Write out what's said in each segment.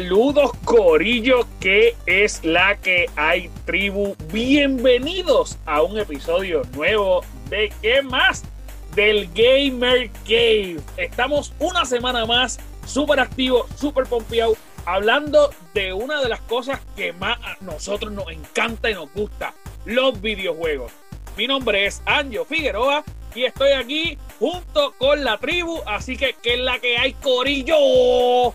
Saludos Corillo, que es la que hay tribu. Bienvenidos a un episodio nuevo de ¿Qué más? Del Gamer Cave. Estamos una semana más, súper activo, súper pompeado, hablando de una de las cosas que más a nosotros nos encanta y nos gusta, los videojuegos. Mi nombre es Anjo Figueroa y estoy aquí junto con la tribu, así que ¿qué es la que hay Corillo?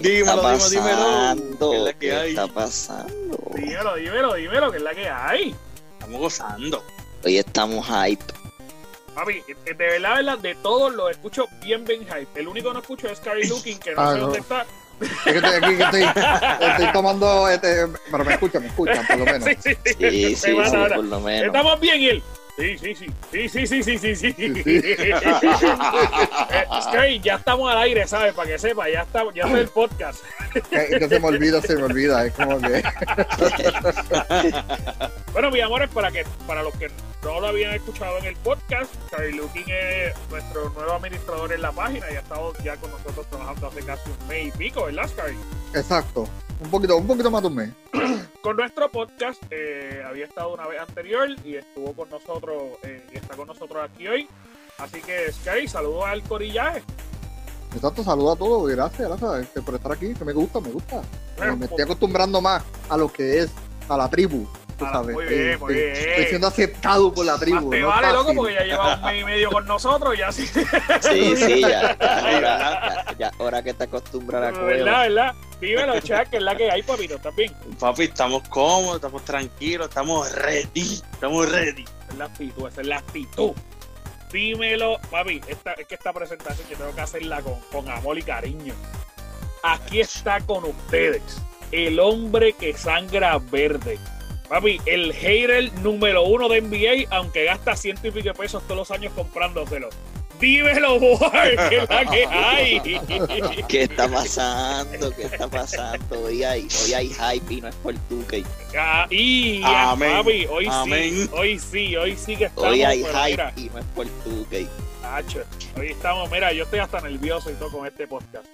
Dímelo, está dímelo, pasando? dímelo. ¿Qué es la que ¿Qué hay? está pasando? Dímelo, dímelo, dímelo, que es la que hay. Estamos gozando. Hoy estamos hype. Papi, eh, de verdad, de verdad, de todos los escucho bien, bien hype. El único que no escucho es Scary Looking, que no Ah, sé no. dónde está. Es que estoy aquí, que estoy, estoy tomando, este, pero me escuchan, me escuchan, por lo menos. Sí, sí, sí. Sí, sí, por lo menos. Estamos bien, él. Sí, sí, sí. Sí, sí, sí, sí, sí, sí. Scary, ya estamos al aire, ¿sabes? Para que sepa, ya está, ya está el podcast. Que se me olvida, se me olvida. Es como que. Bueno, mis amores, para que para los que no lo habían escuchado en el podcast, Scary Looking es nuestro nuevo administrador en la página y ha estado ya con nosotros trabajando hace casi un mes y pico, ¿verdad, Scary? Exacto. Un poquito, un poquito más de un mes. con nuestro podcast. eh, había estado una vez anterior y estuvo con nosotros eh, y está con nosotros aquí hoy. Así que, Sky, saludos al corillaje. Exacto, saludo a todos. Gracias, gracias este, por estar aquí. Que me gusta, me gusta. Bueno, me estoy acostumbrando más a lo que es, a la tribu. Tú Ah, sabes. muy bien, Eh, muy estoy, bien. estoy siendo aceptado por la tribu. te no vale, loco, porque ya lleva un mes y medio con nosotros y así. Sí, sí, ya. ya, Ahora, ya, ya, ahora que te acostumbras a la ¿Verdad, cueva. verdad? Dímelo, chat, que es la que hay, papito, ¿estás bien? Papi, estamos cómodos, estamos tranquilos, estamos ready. Estamos ready. Esa es la actitud, esa es la actitud. Dímelo, papi, esta, es que esta presentación yo tengo que hacerla con, con amor y cariño. Aquí está con ustedes, el hombre que sangra verde. Papi, el hater número uno de NBA, aunque gasta ciento y pico de pesos todos los años comprándoselo. Dímelo, War, que es la que hay. ¿Qué está pasando? ¿Qué está pasando? Hoy hay, hoy hay hype y no es por tu que Ah, y Amén. papi, hoy Amén. sí, hoy sí, hoy sí que estamos. Hoy hay hype mira, y no es por tu que hoy estamos, mira, yo estoy hasta nervioso y todo con este podcast.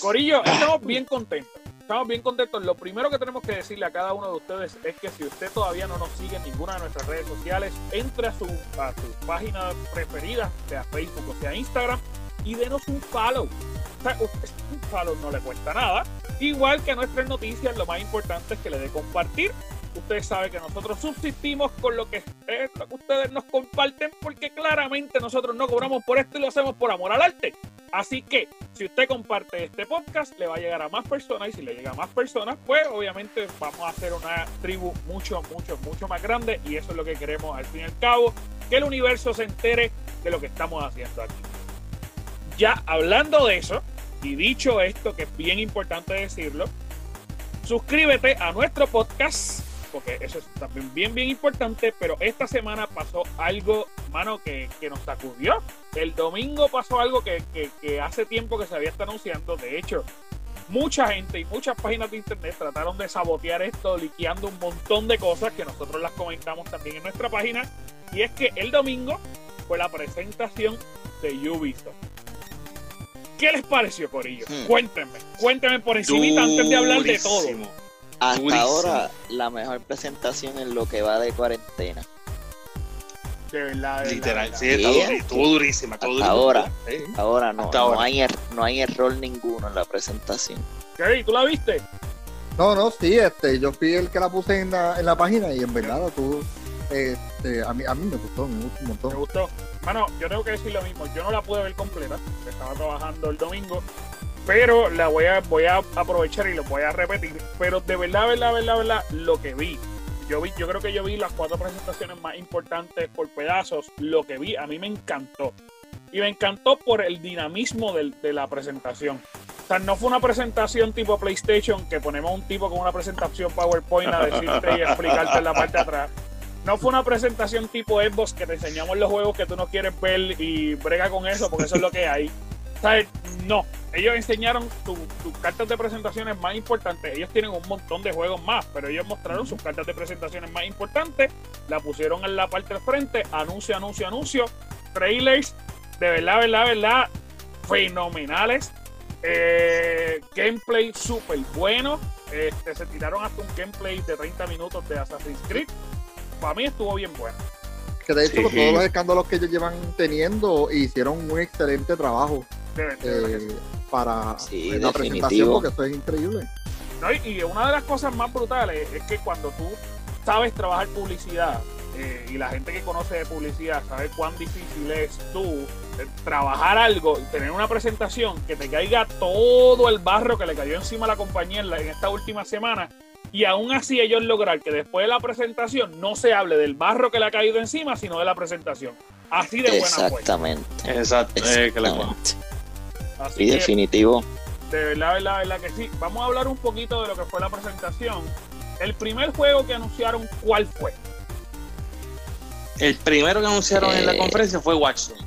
Corillo, estamos bien contentos. Estamos bien contentos. Lo primero que tenemos que decirle a cada uno de ustedes es que si usted todavía no nos sigue en ninguna de nuestras redes sociales, entre a su, a su página preferida, sea Facebook o sea Instagram, y denos un follow. O sea, un follow no le cuesta nada. Igual que a nuestras noticias, lo más importante es que le dé compartir. Ustedes saben que nosotros subsistimos con lo que, lo que ustedes nos comparten, porque claramente nosotros no cobramos por esto y lo hacemos por amor al arte. Así que, si usted comparte este podcast, le va a llegar a más personas y si le llega a más personas, pues obviamente vamos a hacer una tribu mucho, mucho, mucho más grande y eso es lo que queremos al fin y al cabo, que el universo se entere de lo que estamos haciendo aquí. Ya hablando de eso, y dicho esto, que es bien importante decirlo, suscríbete a nuestro podcast, porque eso es también bien, bien importante, pero esta semana pasó algo, mano, que, que nos sacudió. El domingo pasó algo que, que- que hace tiempo que se había estado anunciando, de hecho, mucha gente y muchas páginas de internet trataron de sabotear esto, liqueando un montón de cosas que nosotros las comentamos también en nuestra página, y es que el domingo fue la presentación de Ubisoft. ¿Qué les pareció, Corillo? Hmm. Cuéntenme, cuéntenme por encima antes de hablar de todo. Hasta Durísimo. ahora, la mejor presentación en lo que va de cuarentena. De verdad, de Literal, verdad, sí, está Bien. duri- estuvo durísima. Hasta durísima. ahora. Sí. Ahora no, Hasta no, ahora. hay er- no hay error ninguno en la presentación. Kerry, ¿tú la viste? No, no, sí, este, yo fui el que la puse en la, en la página y en verdad tú, este, a mí, a mí me gustó, me gustó un Me montón. gustó. Mano, yo tengo que decir lo mismo. Yo no la pude ver completa. Estaba trabajando el domingo. Pero la voy a, voy a aprovechar y lo voy a repetir. Pero de verdad, verdad, verdad, verdad, lo que vi. Yo vi, yo creo que yo vi las cuatro presentaciones más importantes por pedazos. Lo que vi, a mí me encantó. Y me encantó por el dinamismo del- de la presentación. O sea, no fue una presentación tipo PlayStation que ponemos un tipo con una presentación PowerPoint a decirte y explicarte en la parte de atrás. No fue una presentación tipo Xbox que te enseñamos los juegos que tú no quieres ver y brega con eso porque eso es lo que hay. ¿Sabes? No. Ellos enseñaron sus cartas de presentaciones más importantes. Ellos tienen un montón de juegos más, pero ellos mostraron sus cartas de presentaciones más importantes. La pusieron en la parte del frente. Anuncio, anuncio, anuncio. Trailers. De verdad, verdad, verdad. Fenomenales. Eh, gameplay súper bueno. Este, se tiraron hasta un gameplay de 30 minutos de Assassin's Creed. Para mí estuvo bien bueno. Que de hecho, Sí. con todos los escándalos que ellos llevan teniendo, hicieron un excelente trabajo De- eh, para Sí, la presentación, porque eso es increíble. No, y- y una de las cosas más brutales es que cuando tú sabes trabajar publicidad eh, y la gente que conoce de publicidad sabe cuán difícil es tú eh, trabajar algo, tener una presentación que te caiga todo el barro que le cayó encima a la compañía en, la- en esta última semana y aún así ellos lograr que después de la presentación no se hable del barro que le ha caído encima, sino de la presentación. Así de buena. Exactamente. Eh, le- exactamente. Así Y que, definitivo. De verdad, verdad, verdad que sí. Vamos a hablar un poquito de lo que fue la presentación. El primer juego que anunciaron, ¿cuál fue? El primero que anunciaron en la Eh. conferencia fue Watch Dogs.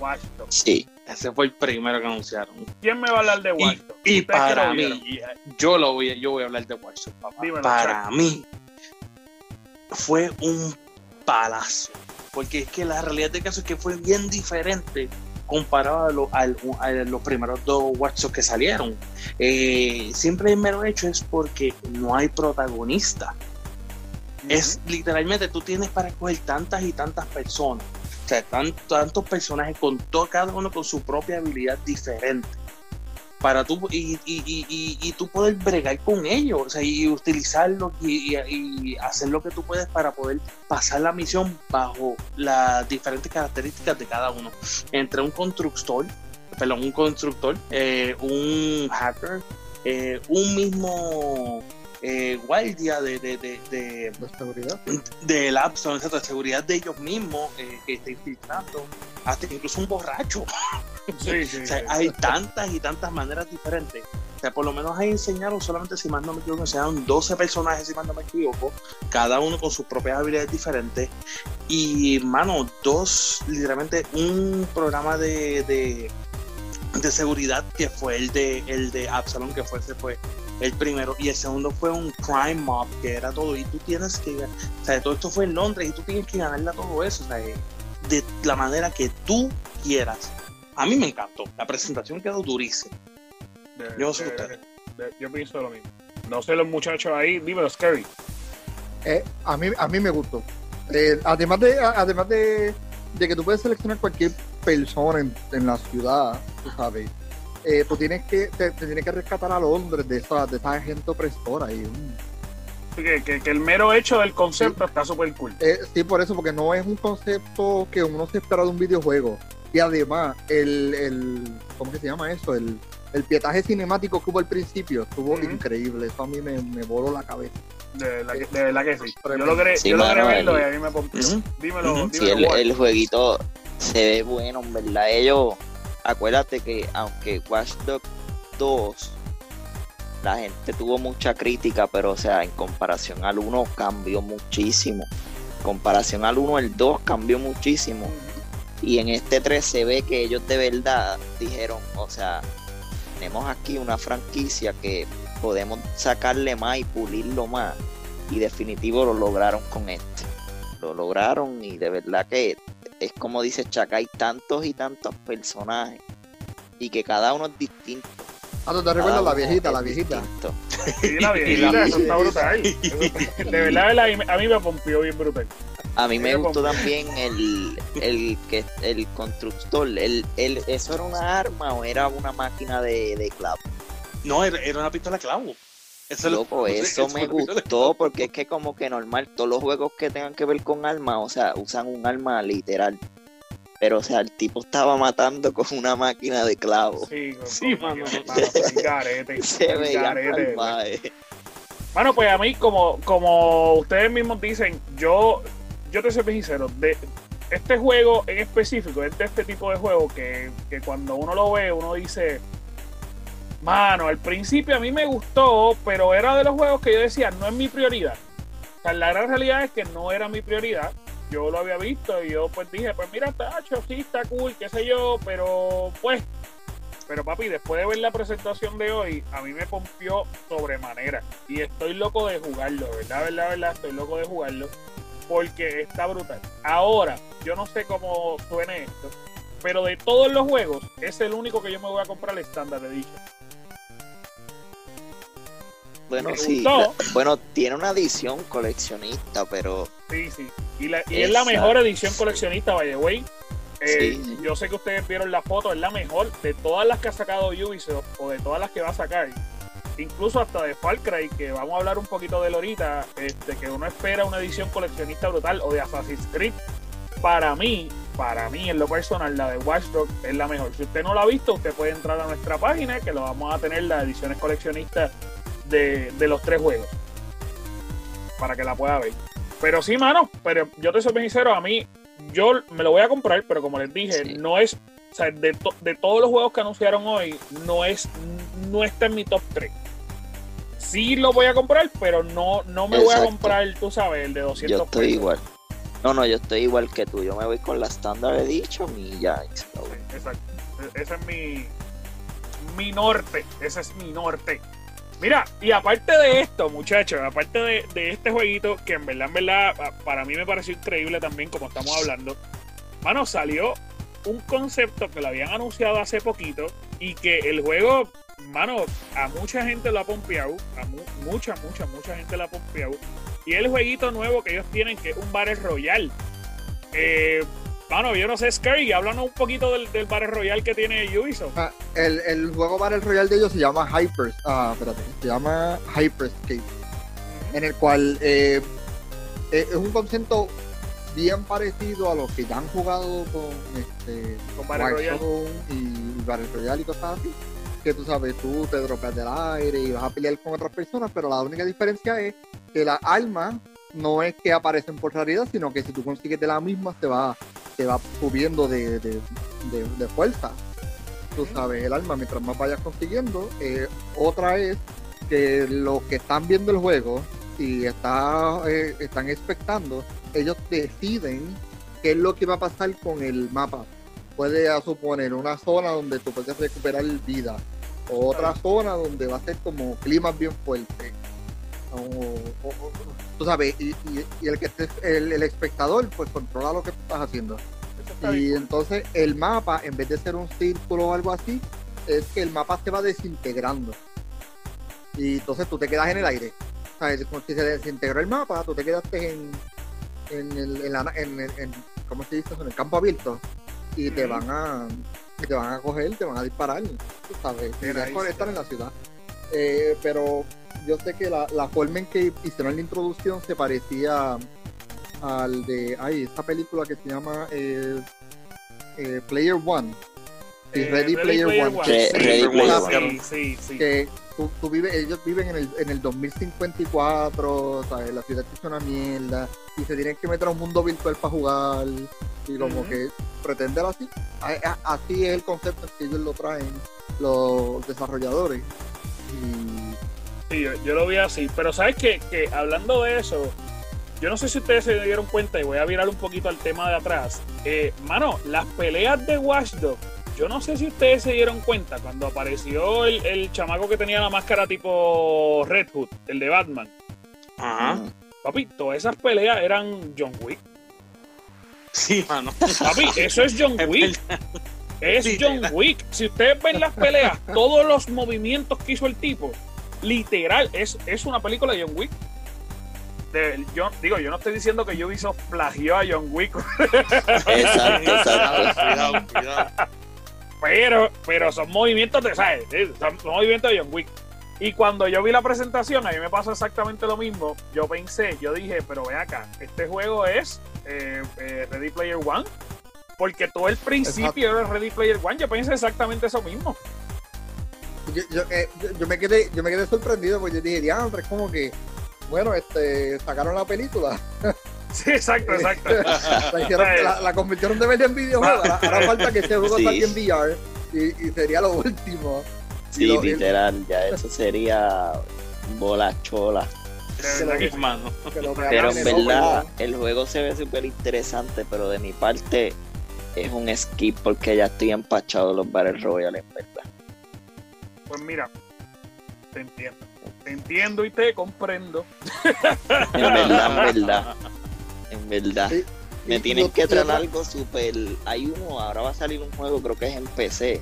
Watch Dogs. Sí. Ese fue el primero que anunciaron. ¿Quién me va a hablar de Watch Dogs? Y para mí, yo lo voy, yo voy a hablar de Watch Dogs, papá. Dímelo, para mí fue un palazo. Porque es que la realidad del caso es que fue bien diferente comparado a, lo- a los primeros dos Dogs que salieron. Eh, siempre el mero hecho es porque no hay protagonista. Es literalmente tú tienes para escoger tantas y tantas personas. O sea, tan- tantos personajes con todo, cada uno con su propia habilidad diferente. Para tú, y, y, y, y, tú poder bregar con ellos, o sea, y utilizarlos y, hacer lo que tú puedes para poder pasar la misión bajo las diferentes características de cada uno. Entre un constructor, perdón, un constructor, eh, un hacker, eh, un mismo eh, guardia de, de, de, de, De seguridad. de seguridad de ellos mismos que está infiltrando, hasta incluso un borracho. Sí, sí, O sea, sí. hay tantas y tantas maneras diferentes. O sea, por lo menos ahí enseñaron solamente, si más no me equivoco, enseñaron 12 personajes, si más no me equivoco, cada uno con sus propias habilidades diferentes. Y, mano, dos, literalmente, un programa de, de, de seguridad que fue el de, el de Absalom, que fue, ese fue el primero. Y el segundo fue un crime mob, que era todo. Y tú tienes que, o sea, todo esto fue en Londres y tú tienes que ganarle a todo eso, o sea, de la manera que tú quieras. A mí me encantó. La presentación quedó durísima. De- yo no sé de- ustedes. de- yo pienso lo mismo. No sé los muchachos ahí, dímelo, Scary. Eh, a, mí, a mí me gustó. Eh, además de, además de, de que tú puedes seleccionar cualquier persona en, en la ciudad, tú sabes, eh, tú tienes que, te, te tienes que rescatar a Londres de esa, de esa gente opresora. Y, Que, que- que el mero hecho del concepto está súper cool. eh, sí, por eso, porque no es un concepto que uno se espera de un videojuego. Y además, el, el ¿cómo que se llama eso? El, el pietaje cinemático que hubo al principio estuvo increíble. Eso a mí me, me voló la cabeza. De verdad que, de verdad que sí. Yo logré, Sí, yo logré mano, verlo y a mí me pompió. Dímelo. Sí, dímelo, el, Ward. el jueguito se ve bueno, en verdad. Ellos, acuérdate que aunque Watch Dogs 2, la gente tuvo mucha crítica, pero o sea, en comparación al 1 cambió muchísimo. En comparación al 1, el 2 cambió muchísimo. Y en este 3 se ve que ellos de verdad dijeron, o sea, tenemos aquí una franquicia que podemos sacarle más y pulirlo más. Y definitivo lo lograron con este. Lo lograron y de verdad que es como dice Chaka, hay tantos y tantos personajes. Y que cada uno es distinto. Ah, ¿tú te recuerdas la viejita, la viejita? distinto. Sí, la viejita, eso está brutal. De verdad, a mí me pompió bien brutal. A mí me gustó también el, el que el constructor. El, el, ¿Eso era una arma o era una máquina de, de clavo? No, era, era una pistola clavo. Eso es lo- Loco, eso me gustó porque es que como que normal, todos los juegos que tengan que ver con armas, o sea, usan un arma literal. Pero o sea, el tipo estaba matando con una máquina de clavo. Sí, Sí, mano. garete, Se veía. Bueno, pues a mí, como, como ustedes mismos dicen, yo, yo te soy sincero, de este juego en específico, es de este tipo de juego que, que cuando uno lo ve, uno dice, mano, al principio a mí me gustó, pero era de los juegos que yo decía, no es mi prioridad. O sea, la gran realidad es que no era mi prioridad. Yo lo había visto y yo pues dije, pues mira, tacho, sí, está cool, qué sé yo, pero pues pero papi, después de ver la presentación de hoy, a mí me pompió sobremanera. Y estoy loco de jugarlo, ¿verdad? ¿Verdad? ¿Verdad? Estoy loco de jugarlo. Porque está brutal. Ahora, yo no sé cómo suene esto. Pero de todos los juegos, es el único que yo me voy a comprar el Standard Edition. Bueno, Me sí. la- bueno, tiene una edición coleccionista, pero Sí, sí. Y, la- y es la mejor edición coleccionista, by the way. Eh, Sí. Yo sé que ustedes vieron la foto, es la mejor de todas las que ha sacado Ubisoft o de todas las que va a sacar. Incluso hasta de Far Cry, que vamos a hablar un poquito de él ahorita, este, que uno espera una edición coleccionista brutal, o de Assassin's Creed. Para mí, para mí en lo personal, la de Watch Dogs es la mejor. Si usted no la ha visto, usted puede entrar a nuestra página, que lo vamos a tener las ediciones coleccionistas de, de los tres juegos. Para que la pueda ver. Pero sí, mano, pero yo te soy bien sincero, a mí, yo me lo voy a comprar, pero como les dije, Sí. no es, o sea, de, to- de todos los juegos que anunciaron hoy, no es, no está en mi top 3. Sí lo voy a comprar, pero no, no me voy a comprar, tú sabes, el de 200 yo estoy pesos. igual. No, no, yo estoy igual que tú. Yo me voy con la Standard Edition y ya. Sí, Exacto. E- Ese es mi, mi norte. Ese es mi norte. Mira, y aparte de esto, muchachos, aparte de, de este jueguito, que en verdad, en verdad, pa- para mí me pareció increíble también, como estamos hablando, mano, salió un concepto que lo habían anunciado hace poquito y que el juego, mano, a mucha gente lo ha pompeado, a mu- mucha, mucha, mucha gente lo ha pompeado. Y el jueguito nuevo que ellos tienen, que es un Battle Royale. Eh, mano, yo no sé, Scary, háblanos un poquito del, del Battle Royale que tiene Ubisoft. Ah, el, el juego Battle Royale de ellos se llama Hyper. Ah, espérate. Se llama Hyperscape. En el cual eh, eh, es un concepto bien parecido a los que ya han jugado con este Con Battle Royale. Y Battle Royale y cosas así. Que tú sabes, tú te dropeas del aire y vas a pelear con otras personas, pero la única diferencia es que las armas no es que aparecen por raridad, sino que si tú consigues de la misma, se va, se va subiendo de, de, de- de fuerza. Tú sabes, el arma, mientras más vayas consiguiendo. Eh, otra es que los que están viendo el juego y está, eh, están expectando, ellos deciden qué es lo que va a pasar con el mapa. Puede suponer una zona donde tú puedes recuperar vida, o otra zona donde va a ser como climas bien fuertes. O, o- o- tú sabes, y, y- y el que esté- el, el espectador pues controla lo que tú estás haciendo. Y entonces el mapa, en vez de ser un círculo o algo así, es que el mapa se va desintegrando. Y entonces tú te quedas en el aire. ¿Sabes? Como si se desintegró el mapa, tú te quedaste en, en, el, en, la- en, el- en- ¿cómo se dice eso? En el campo abierto. Y te van a y te van a coger, te van a disparar. Tú sabes, y conectan en la ciudad. Eh, pero yo sé que la, la forma en que hicieron la introducción se parecía al de, ay, esta película que se llama eh, eh, Player One. Sí, Eh, Ready Player One. Ready sí, Player sí, One. sí, sí. Que tú, tú vives, ellos viven en el, en el 2054, ¿sabes? La ciudad es una mierda y se tienen que meter a un mundo virtual para jugar y como que pretender así. A- a- Así es el concepto que ellos lo traen los desarrolladores. Y Sí, yo, yo lo vi así. Pero sabes que, que hablando de eso, yo no sé si ustedes se dieron cuenta y voy a virar un poquito al tema de atrás. Eh, mano, las peleas de Watch Dogs, yo no sé si ustedes se dieron cuenta cuando apareció el, el chamaco que tenía la máscara tipo Red Hood, el de Batman. Ajá. Papi, todas esas peleas eran John Wick. Sí, mano. Papi, eso es John Wick. Es John. Wick. Si ustedes ven las peleas, todos los movimientos que hizo el tipo, literal, es, es una película de John Wick. De- yo, digo, yo no estoy diciendo que Ubisoft plagió a John Wick, Exacto, exacto. Cuidado, cuidado. Pero, pero son movimientos de, ¿sabes? Son movimientos de John Wick. Y cuando yo vi la presentación, a mí me pasó exactamente lo mismo. Yo pensé, yo dije, pero ve acá, este juego es eh, eh, Ready Player One. Porque todo el principio era Ready Player One. Yo pensé exactamente eso mismo. yo, yo, eh, yo me quedé, yo me quedé sorprendido porque yo dije, diantre, es como que, bueno, este, sacaron la película, Sí, exacto, exacto. la, hicieron- la, la convirtieron de verdad en videojuego, ahora, falta que ese juego Sí. salga en VR y, y sería lo último. Sí, lo- literal, ya eso sería bola chola. De verdad que lo Pero en verdad, el juego se ve súper interesante, pero de mi parte es un skip porque ya estoy empachado de los Battle Royale, en verdad. Pues mira, te entiendo. Te entiendo y te comprendo. En verdad, en verdad. En verdad. Sí. Me tienen que traer algo super. Hay uno, ahora va a salir un juego, creo que es en PC,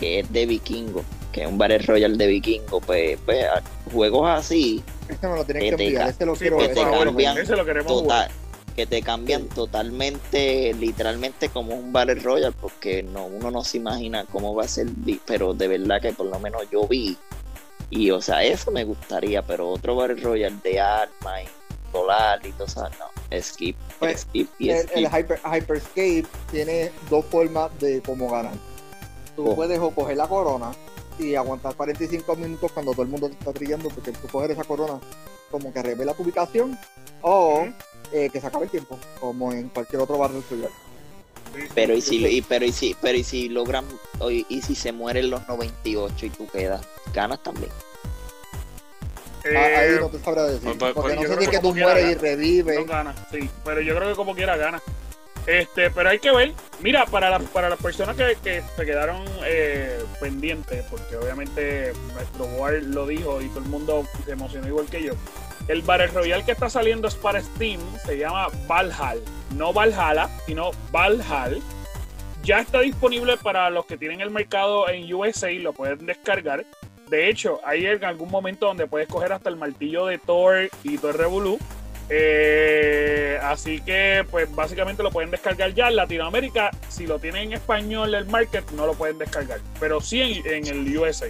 que es de vikingo, que es un Battle Royale de vikingo. Pues, pues juegos así, Ese me lo tienen Que que te enviar. Ese lo quiero por que te cambian ese lo queremos jugar. total, que te cambian totalmente, literalmente como un Battle Royale, porque no, uno no se imagina cómo va a ser, pero de verdad que por lo menos yo vi. Y o sea, eso me gustaría, pero otro Battle Royale de arma y solar y todo eso, no, skip, Pues, skip y El, skip. el Hyper, Hyperscape tiene dos formas de cómo ganar. Tú Oh. puedes o coger la corona y aguantar 45 minutos cuando todo el mundo te está brillando, porque tú coger esa corona como que revela tu ubicación, o eh, que se acabe el tiempo, como en cualquier otro barrio sí. Pero y si, y, pero y si, pero y si logran, y, y si se mueren los 98 y tú quedas, ganas también. Eh, Ah, Ahí no te sabrá decir. pues, pues, porque yo no sé si que es que tú mueres y revives. no gana, sí, pero yo creo que como quiera gana. Este, pero hay que ver, mira, para, la- para las personas que, que se quedaron eh, pendientes, porque obviamente nuestro War lo dijo y todo el mundo se emocionó igual que yo. El Battle Royale que está saliendo es para Steam, se llama Valhalla, no Valhalla, sino Valhalla. Ya está disponible para los que tienen el mercado en USA, lo pueden descargar. De hecho, hay en algún momento donde puedes coger hasta el martillo de Thor y Thor Revolu. Eh, así que, pues básicamente lo pueden descargar ya. En Latinoamérica, si lo tienen en español el market, no lo pueden descargar. Pero sí en el USA.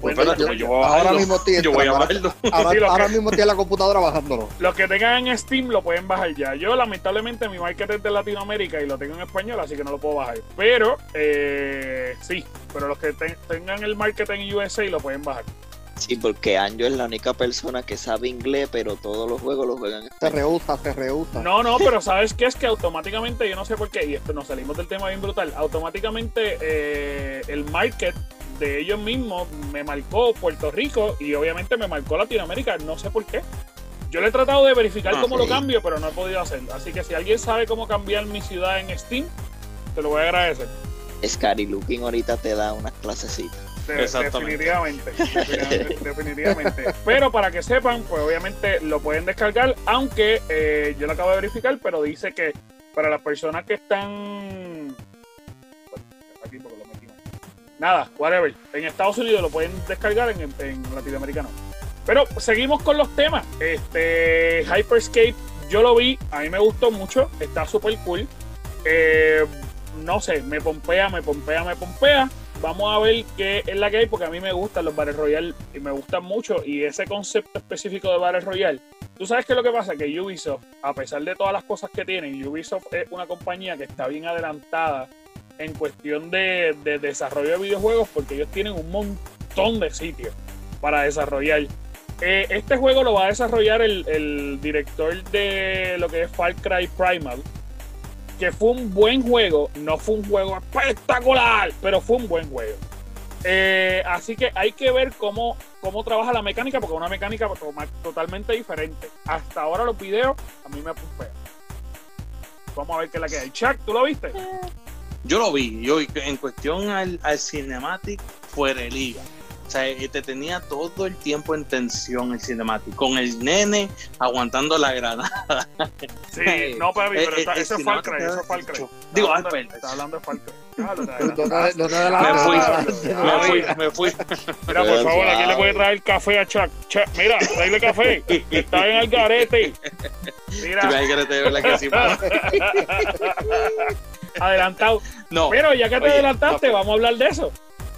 Pues espérate, yo voy a Ahora mismo estoy Yo voy a entrando. bajarlo. Ahora, Sí, lo ahora que- mismo estoy en la computadora bajándolo. Los que tengan en Steam lo pueden bajar ya. Yo, lamentablemente, mi market es de Latinoamérica y lo tengo en español, así que no lo puedo bajar. Pero, eh, sí, pero los que te- tengan el market en USA lo pueden bajar. Sí, porque Anjo es la única persona que sabe inglés, pero todos los juegos los juegan en Se rehúsa, se rehúsa. No, no, pero ¿sabes qué? Es que automáticamente, yo no sé por qué, y esto nos salimos del tema bien brutal, automáticamente eh, el market de ellos mismos me marcó Puerto Rico y obviamente me marcó Latinoamérica, no sé por qué. Yo le he tratado de verificar Ah, cómo lo cambio, pero no he podido hacer. Así que si alguien sabe cómo cambiar mi ciudad en Steam, te lo voy a agradecer. Scary Looking ahorita te da unas clasecitas. De- Exactamente. Definitivamente, definitivamente, definitivamente. Pero para que sepan, pues obviamente lo pueden descargar, aunque eh, yo lo acabo de verificar, pero dice que para las personas que están... Nada, whatever. En Estados Unidos lo pueden descargar, en, en Latinoamérica no. Pero seguimos con los temas. Este Hyperscape, yo lo vi, a mí me gustó mucho, está súper cool. Eh, no sé, me pompea, me pompea, me pompea. Vamos a ver qué es la que hay, porque a mí me gustan los Battle Royale y me gustan mucho. Y ese concepto específico de Battle Royale, tú sabes qué es lo que pasa, que Ubisoft, a pesar de todas las cosas que tienen, Ubisoft es una compañía que está bien adelantada en cuestión de, de desarrollo de videojuegos, porque ellos tienen un montón de sitios para desarrollar. Eh, este juego lo va a desarrollar el, director de lo que es Far Cry Primal, que fue un buen juego, no fue un juego espectacular, pero fue un buen juego. Eh, así que hay que ver cómo, cómo trabaja la mecánica, porque es una mecánica to- totalmente diferente. Hasta ahora los videos a mí me pumpean. Vamos a ver qué es la que hay. Chuck, ¿tú lo viste? Yo lo vi, yo en cuestión al, al cinematic fuera de liga. O sea, eh, te tenía todo el tiempo en tensión el cinematic, con el nene aguantando la granada. Sí, no, pero, pero Eh, está- eh, eso es el Far Cry, es Far Cry. dicho. Está Digo, hablando-. Está hablando de Far Cry. Me fui. Me fui. Mira, por favor, ¿a quién le puede traer café a Chuck? Chuck, mira, tráele café. Está en el garete. Mira. Tú me que te ver la que sí. Adelantado. No, Pero ya que te Oye, adelantaste, no, vamos a hablar de eso.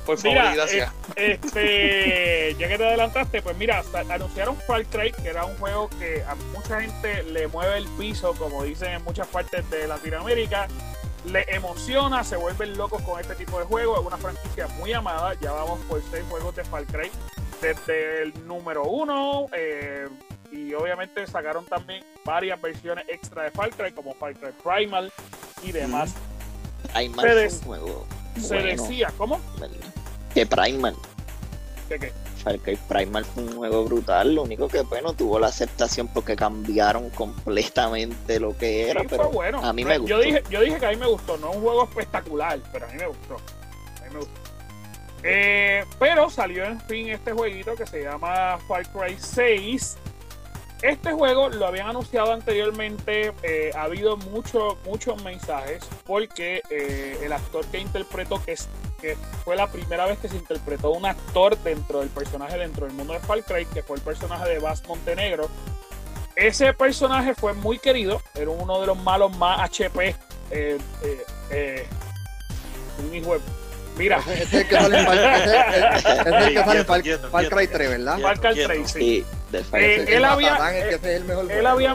por favor, Mira, gracias. Este, ya que te adelantaste, pues mira, anunciaron Far Cry, que era un juego que a mucha gente le mueve el piso, como dicen en muchas partes de Latinoamérica. Le emociona, se vuelven locos con este tipo de juegos. Es una franquicia muy amada. Ya vamos por seis juegos de Far Cry. Desde el número uno, eh, y obviamente sacaron también varias versiones extra de Far Cry, como Far Cry Primal y demás. Fue des- un juego Se bueno, decía, ¿cómo? Que Primal, ¿De qué? Far Primal fue un juego brutal, lo único que bueno tuvo la aceptación porque cambiaron completamente lo que era, Sí, pero bueno. a mí me Yo gustó. dije, yo dije que a mí me gustó, no es un juego espectacular, pero a mí me gustó. A mí me gustó. Eh, pero salió en fin este jueguito que se llama Far Cry 6. Este juego lo habían anunciado anteriormente, eh, ha habido mucho, muchos mensajes porque eh, el actor que interpretó, que, es, que fue la primera vez que se interpretó un actor dentro del personaje, dentro del mundo de Far Cry, que fue el personaje de Bass Montenegro, ese personaje fue muy querido, era uno de los malos más HP. Eh, eh, eh, un hijo de- Mira, Ese es el que sale en Far- Cry quieto. 3, ¿verdad? Far Cry Quieto. 3, sí. Del Eh. Ese él había- que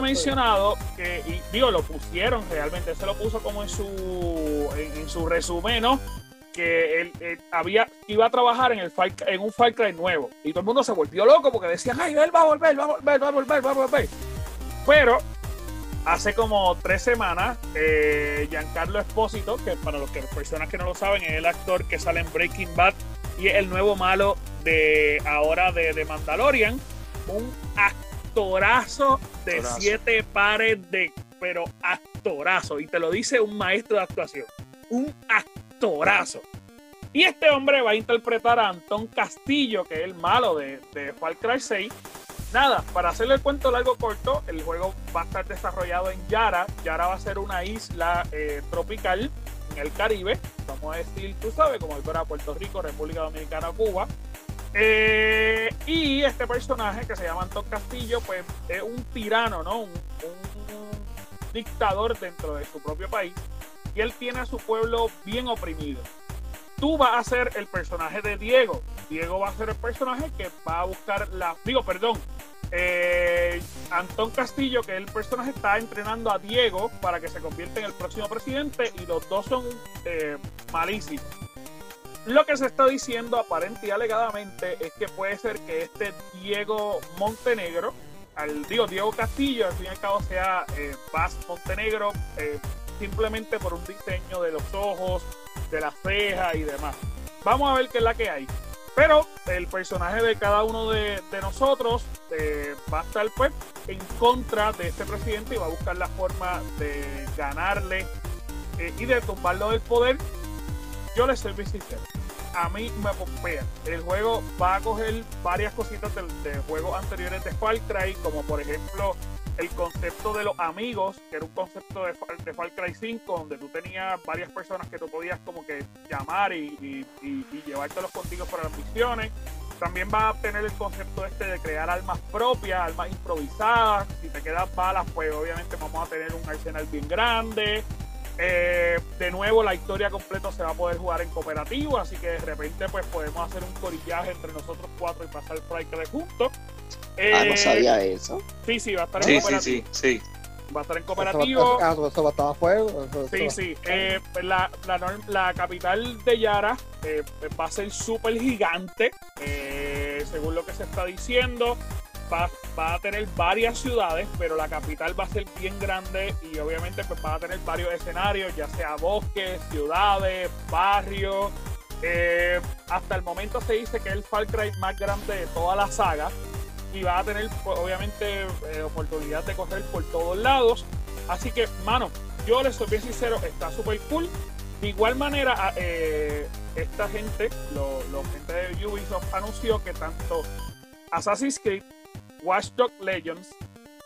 él- mencionado que, y digo, lo pusieron realmente, se lo puso como en su, en, en su resumen, ¿no? Que él, él había, iba a trabajar en, el Far- en un Far Cry nuevo. Y todo el mundo se volvió loco porque decían, ay, él va a volver, va a volver, va a volver, va a volver. Pero hace como tres semanas, eh, Giancarlo Espósito, que para los que, personas que no lo saben, es el actor que sale en Breaking Bad y es el nuevo malo de ahora de, de Mandalorian, un actorazo de Actorazo. siete pares de, pero actorazo, y te lo dice un maestro de actuación, un actorazo. Y este hombre va a interpretar a Antón Castillo, que es el malo de, de Far Cry 6. Nada, para hacerle el cuento largo corto, el juego va a estar desarrollado en Yara. Yara va a ser una isla eh, tropical en el Caribe, vamos a decir, tú sabes, como si fuera Puerto Rico, República Dominicana, Cuba. Eh, y este personaje que se llama Antón Castillo, pues es un tirano, ¿no? Un, un dictador dentro de su propio país. Y él tiene a su pueblo bien oprimido. Tú vas a ser el personaje de Diego. Diego va a ser el personaje que va a buscar la. Digo, perdón. Eh, Antón Castillo, que es el personaje, está entrenando a Diego para que se convierta en el próximo presidente y los dos son eh, malísimos. Lo que se está diciendo aparente y alegadamente es que puede ser que este Diego Montenegro, al digo Diego Castillo, al fin y al cabo sea eh, Paz Montenegro, eh, simplemente por un diseño de los ojos, de las cejas y demás. Vamos a ver qué es la que hay. Pero el personaje de cada uno de, nosotros eh, va a estar pues en contra de este presidente y va a buscar la forma de ganarle eh, y de tumbarlo del poder. Yo les soy bien sincero. A mí me pompea. El juego va a coger varias cositas de, de juegos anteriores de Far Cry, como por ejemplo el concepto de los amigos, que era un concepto de Far Cry 5, donde tú tenías varias personas que tú podías como que llamar y, y, y- y llevártelos contigo para las misiones. También va a tener el concepto este de crear armas propias, armas improvisadas. Si te quedas balas, pues obviamente vamos a tener un arsenal bien grande. Eh, de nuevo, la historia completa se va a poder jugar en cooperativo, así que de repente pues podemos hacer un corillaje entre nosotros cuatro y pasar Cry juntos. Ah, no Eh, sabía eso. Sí, sí, va a estar en Sí, sí, cooperativo. sí, sí. Va a estar en Eso va- cooperativo. ah, Eso va a estar a fuego. eso- Sí, eso- sí. Eh, la, la, norm- la capital de Yara eh, va a ser súper gigante, eh, según lo que se está diciendo. Va, a tener varias ciudades, pero la capital va a ser bien grande y obviamente pues va a tener varios escenarios, ya sea bosques, ciudades, barrios. Eh, hasta el momento se dice que es el Far Cry más grande de toda la saga y va a tener pues, obviamente eh, oportunidad de correr por todos lados. Así que, mano, yo les soy bien sincero, está súper cool. De igual manera, a- eh, esta gente, lo gente de Ubisoft anunció que tanto Assassin's Creed, Watch Dogs Legends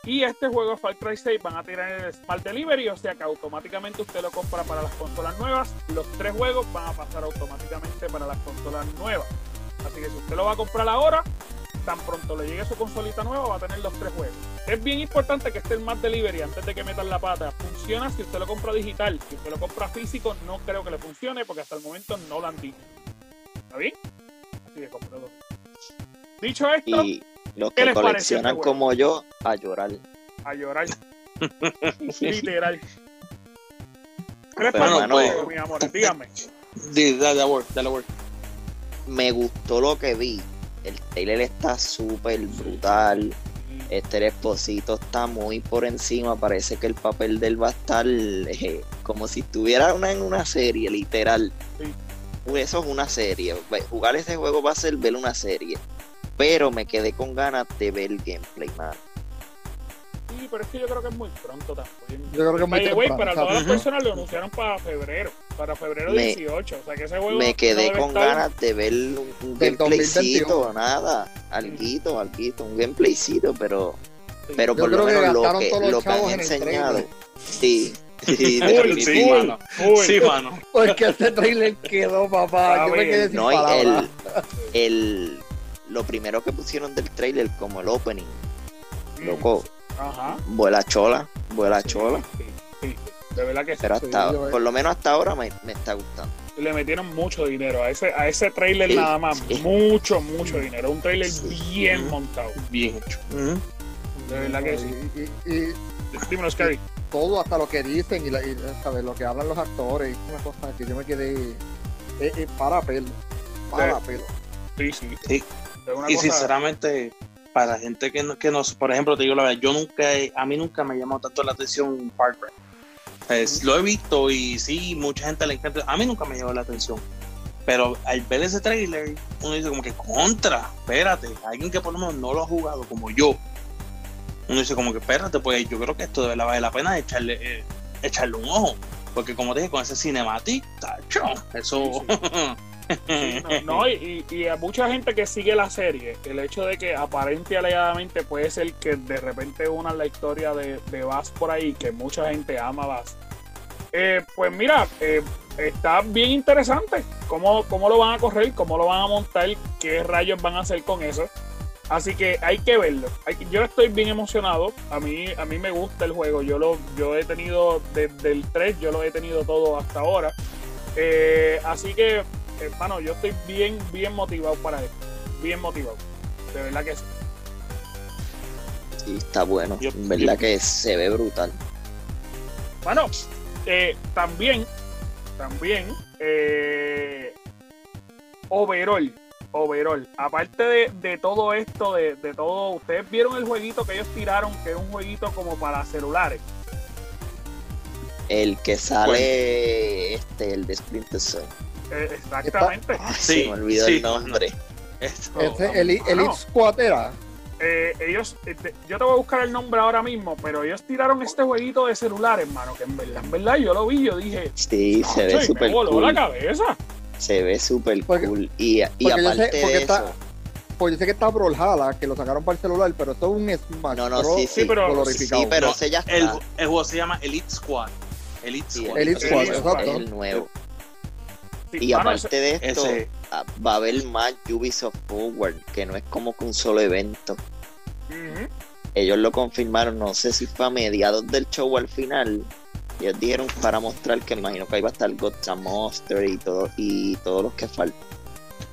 y este juego Far Cry 6 van a tirar el Smart Delivery, o sea que automáticamente usted lo compra para las consolas nuevas. Los tres juegos van a pasar automáticamente para las consolas nuevas. Así que si usted lo va a comprar ahora, tan pronto le llegue su consolita nueva, va a tener los tres juegos. Es bien importante que esté el Smart Delivery antes de que metan la pata. Funciona si usted lo compra digital. Si usted lo compra físico, no creo que le funcione porque hasta el momento no lo han dicho. ¿Está bien? Así que compre dos. Dicho esto, los ¿Qué que pareció coleccionan este como yo, a llorar. a llorar. Literal. ¿Qué les Pero, pareció, hermano, juego, mis amores? Díganme. Di- Dale, word, dale, word. Me gustó lo que vi. El trailer está súper brutal. Este Esposito está muy por encima. Parece que el papel de él va a estar eh, como si estuviera una, en una serie, literal. Sí. Eso es una serie. Jugar ese juego va a ser ver una serie. Pero me quedé con ganas de ver el gameplay, man. Sí, pero es que yo creo que es muy pronto también. Yo creo que es muy temprano, para todas las personas lo anunciaron para febrero. Para febrero Me- 18. O sea que ese juego. Me no quedé debe con estar- ganas de ver un, un gameplaycito, 2021. nada, alguito, alguito, un gameplaycito, pero Pero Yo por lo menos lo que, lo que han en enseñado. Sí, sí, definitivo. sí, mano. Full. Sí, mano. Porque este trailer quedó, papá. Está Yo me bien. quedé sin No, palabras. el, el, lo primero que pusieron del trailer, como el opening, loco, Ajá. vuela chola, vuela chola. Sí, sí, de verdad que sí. Pero hasta, por lo menos hasta ahora me, me está gustando. Le metieron mucho dinero a ese, a ese trailer Sí, nada más. sí. Mucho, mucho dinero. Un trailer Sí. bien Mm. montado. Bien hecho. De verdad que sí. Y, y- y Dímelo, Scary. todo, hasta lo que dicen y, la- y, ¿sabes? lo que hablan los actores, es una cosa que yo me quedé eh, eh, para pelo. Para pelo. Sí, sí. Sí. Y cosa- sinceramente, para gente que no, que no, por ejemplo, te digo la verdad, yo nunca, he- a mí nunca me ha llamado tanto la atención Far Cry. Es- lo he visto y sí, mucha gente le encanta. A mí nunca me llamó la atención. Pero al ver ese trailer, uno dice como que contra, espérate, alguien que por lo menos no lo ha jugado como yo. Uno dice como que espérate, pues yo creo que esto de verdad vale la pena echarle, eh, echarle un ojo. Porque como te dije, con ese cinematic, tacho, eso... Sí, no, y, y- a mucha gente que sigue la serie, el hecho de que aparente y alegadamente puede ser que de repente una la historia de, de Bass por ahí, que mucha gente ama Bass. Eh, pues mira, eh, está bien interesante cómo, cómo lo van a correr, cómo lo van a montar, qué rayos van a hacer con eso. Así que hay que verlo. Yo estoy bien emocionado. A mí, a mí me gusta el juego. Yo lo, yo he tenido desde el 3, yo lo he tenido todo hasta ahora. Eh, así que hermano, yo estoy bien, bien motivado para esto. Bien motivado. De verdad que sí. Sí, está bueno. Yo- En verdad yo- que se ve brutal. Bueno, eh, también, también, eh, overall, overall, aparte de, de todo esto, de, de todo, ustedes vieron el jueguito que ellos tiraron, que es un jueguito como para celulares. El que sale, este, el de Splinter Cell. Eh, exactamente. Ay, Sí, se me olvidó sí, el nombre. Esto- Ese, el, el Bueno. Squad era. Eh, ellos, eh, yo te voy a buscar el nombre ahora mismo, pero ellos tiraron este jueguito de celulares, hermano, que en verdad, en verdad, yo lo vi, yo dije, Sí, se "Acho, y ve me súper voló la cool. cabeza. Se ve súper cool. Y, sé- aparte porque de está- eso, Pues yo sé que está Brawlhalla, que lo sacaron para el celular, pero esto es un Smash No, no, sí, sí, pero- glorificado. sí, pero No, ese ya está. el, el juego se llama Elite Squad. Elite Sí, Squad. Elite Squad, exacto. es el nuevo. Sí, Y aparte de esto, Ese, ah, va a haber más Ubisoft Forward, que no es como que un solo evento. Ellos lo confirmaron, no sé si fue a mediados del show o al final. Ellos dijeron para mostrar que imagino que ahí va a estar Godzilla Monster y todo y todos los que faltan.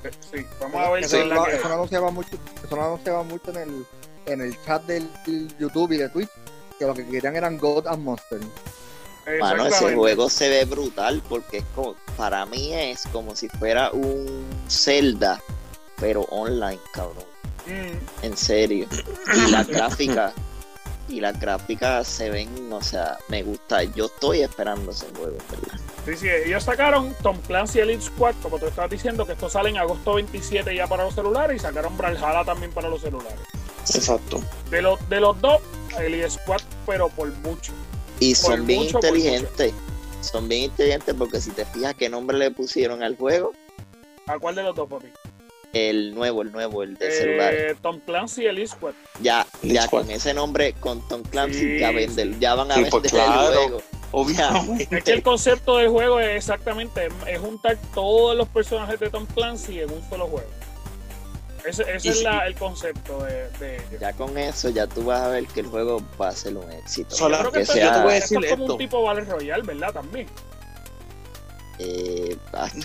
Eh, Sí, vamos a ver Eso, que- no anunciaba mucho, eso no anunciaba mucho en el, en el chat del YouTube y de Twitch, que lo que querían eran God and Monster. Mano, ese juego se ve brutal porque es como, para mí es como si fuera un Zelda, pero online, cabrón. Mm, En serio. Y las gráficas, y las gráficas se ven, o sea, me gusta. Yo estoy esperando ese juego, ¿verdad? Sí, sí, ellos sacaron Tom Clancy Elite Squad, como tú estabas diciendo, que esto sale en agosto 27 ya para los celulares y sacaron Brawlhalla también para los celulares. exacto. De los, de los dos, Elite Squad, pero por mucho. Y son bien mucho, inteligentes. Son bien inteligentes porque si te fijas qué nombre le pusieron al juego, ¿A cuál de los dos, papi? el nuevo, el nuevo, el de Eh, celular. Tom Clancy Squad. Ya, Elite ya Squad. con ese nombre, con Tom Clancy, Sí, ya venden, ya van a Sí, vender pues claro. el juego. Obviamente. Es que el concepto del juego es exactamente, es juntar todos los personajes de Tom Clancy en un solo juego. Ese, ese es la- el concepto de, de ellos. Ya con eso, ya tú vas a ver que el juego va a ser un éxito. Creo que que esto, sea- yo te voy a esto es decir como esto. un tipo Battle Royale, ¿verdad? También. Eh,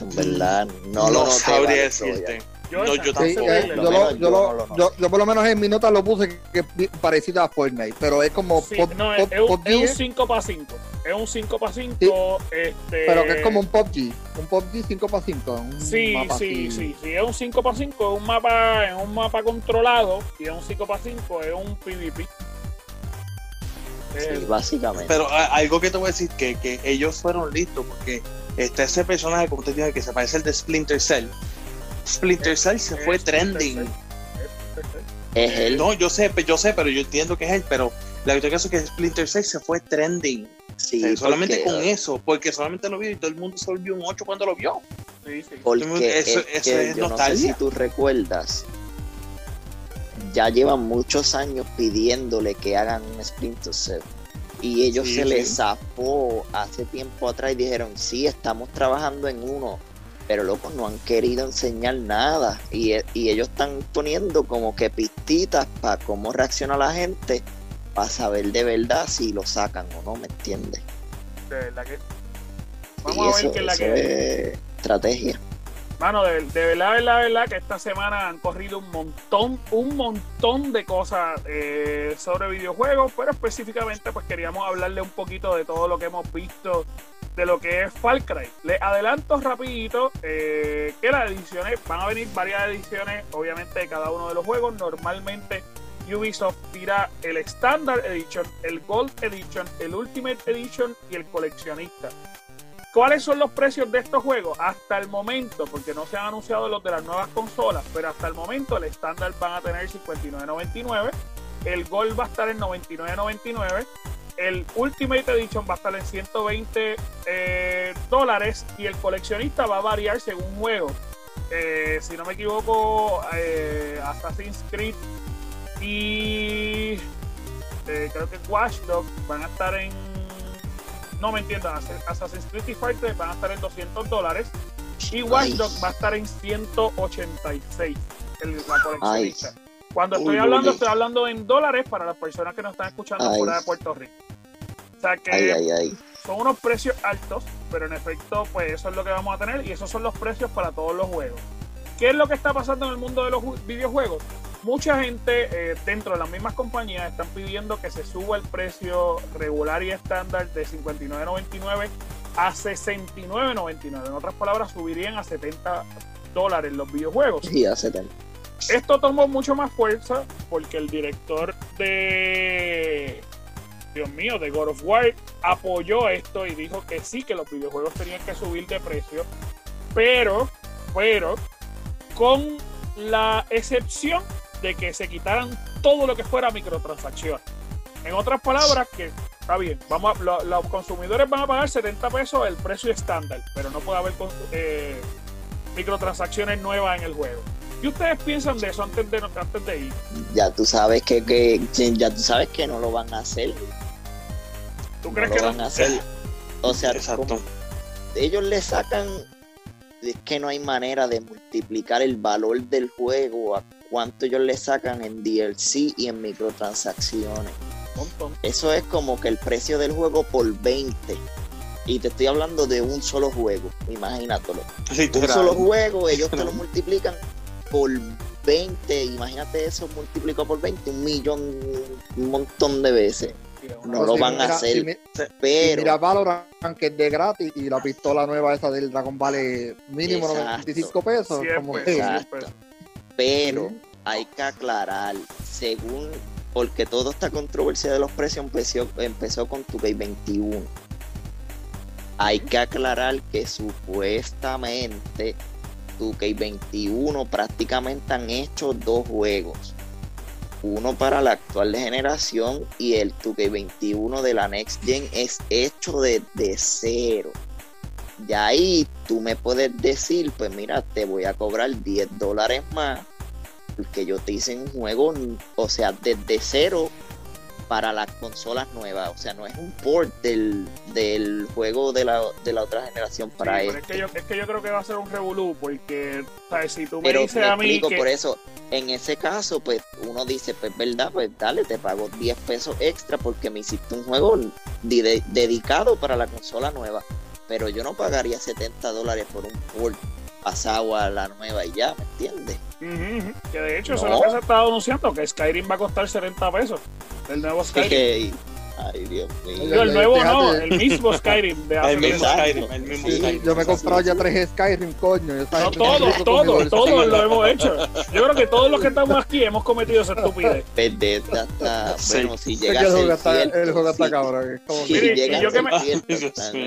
en verdad, no, No, lo noté, sabría decirte. Yo, No, yo Sí, tampoco. yo, por lo menos en mi nota lo puse que es parecido a Fortnite, pero es como Sí, pop, no, pop- es, es un, PUBG, es un ¿eh? 5 para 5. Es un 5 para 5. Este, pero que es como un PUBG, un PUBG 5 para 5. Un Sí, mapa sí, así. sí, sí, es un 5 para 5, es un mapa, es un mapa controlado y es un 5 para 5, es un PvP. Sí, Es- básicamente. Pero a- algo que te voy a decir, que, que ellos fueron listos, porque está ese personaje, como te dije, que se parece al de Splinter Cell. Splinter Cell se fue es- trending. es- él. No, yo sé, yo sé, pero yo entiendo que es él, pero la verdad es que Splinter Cell se fue trending. Sí, O sea, solamente porque, con eso, porque solamente lo vio y todo el mundo se volvió un 8 cuando lo vio. Sí, sí. Porque Eso- es eso que es yo no sé nostalgia. si tú recuerdas, ya llevan muchos años pidiéndole que hagan un Splinter Cell. Y ellos Sí, se sí. les zafó hace tiempo atrás y dijeron, sí, estamos trabajando en uno, pero locos no han querido enseñar nada. Y, y ellos están poniendo como que pistitas para cómo reacciona la gente, para saber de verdad si lo sacan o no, ¿me entiendes? De verdad que. Y Vamos a ver eso- qué es la que. es estrategia. Mano, de, de verdad, verdad, verdad que esta semana han corrido un montón, un montón de cosas eh, sobre videojuegos, pero específicamente pues queríamos hablarle un poquito de todo lo que hemos visto de lo que es Far Cry. Les adelanto rapidito eh, que las ediciones, van a venir varias ediciones, obviamente de cada uno de los juegos. Normalmente Ubisoft tira el Standard Edition, el Gold Edition, el Ultimate Edition y el coleccionista. ¿Cuáles son los precios de estos juegos? Hasta el momento, porque no se han anunciado los de las nuevas consolas, pero hasta el momento el estándar van a tener 59.99, el Gold va a estar en 99.99, el Ultimate Edition va a estar en 120 eh, dólares y el coleccionista va a variar según juego. Eh, si no me equivoco, eh, Assassin's Creed y creo que Watch Dogs van a estar en no me entiendan, Assassin's Creed y Far Cry van a estar en 200 dólares y Watch Ay. Dogs va a estar en 186 el, la coleccionista. Cuando estoy uy, hablando, estoy hablando en dólares para las personas que nos están escuchando Ay. fuera de Puerto Rico. O sea que Ay, son unos precios altos, pero en efecto, pues eso es lo que vamos a tener y esos son los precios para todos los juegos. ¿Qué es lo que está pasando en el mundo de los ju- videojuegos? Mucha gente eh, dentro de las mismas compañías están pidiendo que se suba el precio regular y estándar de 59.99 a 69.99. En otras palabras, subirían a 70 dólares los videojuegos. Sí, hace tiempo. Esto tomó mucho más fuerza porque el director de. Dios mío, de God of War apoyó esto y dijo que sí, que los videojuegos tenían que subir de precio, pero, pero, con la excepción de que se quitaran todo lo que fuera microtransacciones. En otras palabras, que está bien, vamos a- lo- los consumidores van a pagar 70 pesos el precio estándar, pero no puede haber eh, microtransacciones nuevas en el juego. ¿Qué ustedes piensan de eso antes de, antes de ir? Ya tú sabes que, que ya tú sabes que no lo van a hacer. ¿Tú No crees lo que van no? a hacer. O sea, Exacto. ellos le sacan es que no hay manera de multiplicar el valor del juego a cuánto ellos le sacan en DLC y en microtransacciones. Montón. Eso es como que el precio del juego por 20. Y te estoy hablando de un solo juego, imagínatelo. Un Literal. solo juego, ellos te lo multiplican por 20. Imagínate eso multiplicado por 20, un millón, un montón de veces. No Pues lo van a hacer, mi- Pero Mira Valorant que es de gratis y la pistola nueva esa del Dragon vale mínimo Exacto. 95 pesos. 100 como pesos, que- 100 Exacto. pesos. pero hay que aclarar, según, porque toda esta controversia de los precios empezó, empezó con tu 21 Hay que aclarar que supuestamente tu 21 prácticamente han hecho dos juegos. Uno para la actual generación y el 2K21 de la Next Gen es hecho desde cero. Y ahí tú me puedes decir, pues mira, te voy a cobrar 10 dólares más porque yo te hice un juego, o sea, desde cero para las consolas nuevas. O sea, no es un port del, del juego de la, de la otra generación para Sí, pero este. es, que yo, es que yo creo que va a ser un revolú, porque ¿sabes? si tú me Pero dices me a mí explico, que por eso, en ese caso, pues uno dice, pues verdad, pues dale, te pago 10 pesos extra porque me hiciste un juego de- de- dedicado para la consola nueva. Pero yo no pagaría 70 dólares por un port pasado a la nueva y ya, ¿me entiendes? Que de hecho eso es lo que se ha estado anunciando, que Skyrim va a costar 70 pesos. El nuevo Skyrim. Ay, Dios mío. Yo, el nuevo no, el mismo Skyrim de El mismo. Skyrim, el mismo Sí, Skyrim. Yo me he comprado ya tres Skyrim, coño. esa No todos, todos, todos lo hemos hecho. Yo creo que todos los que estamos aquí hemos cometido esa estupidez. Bethesda está, Sí. bueno, si Sé llega que a el juego ser está, cierto, el juego está sí. cabrón. Si llega yo que me-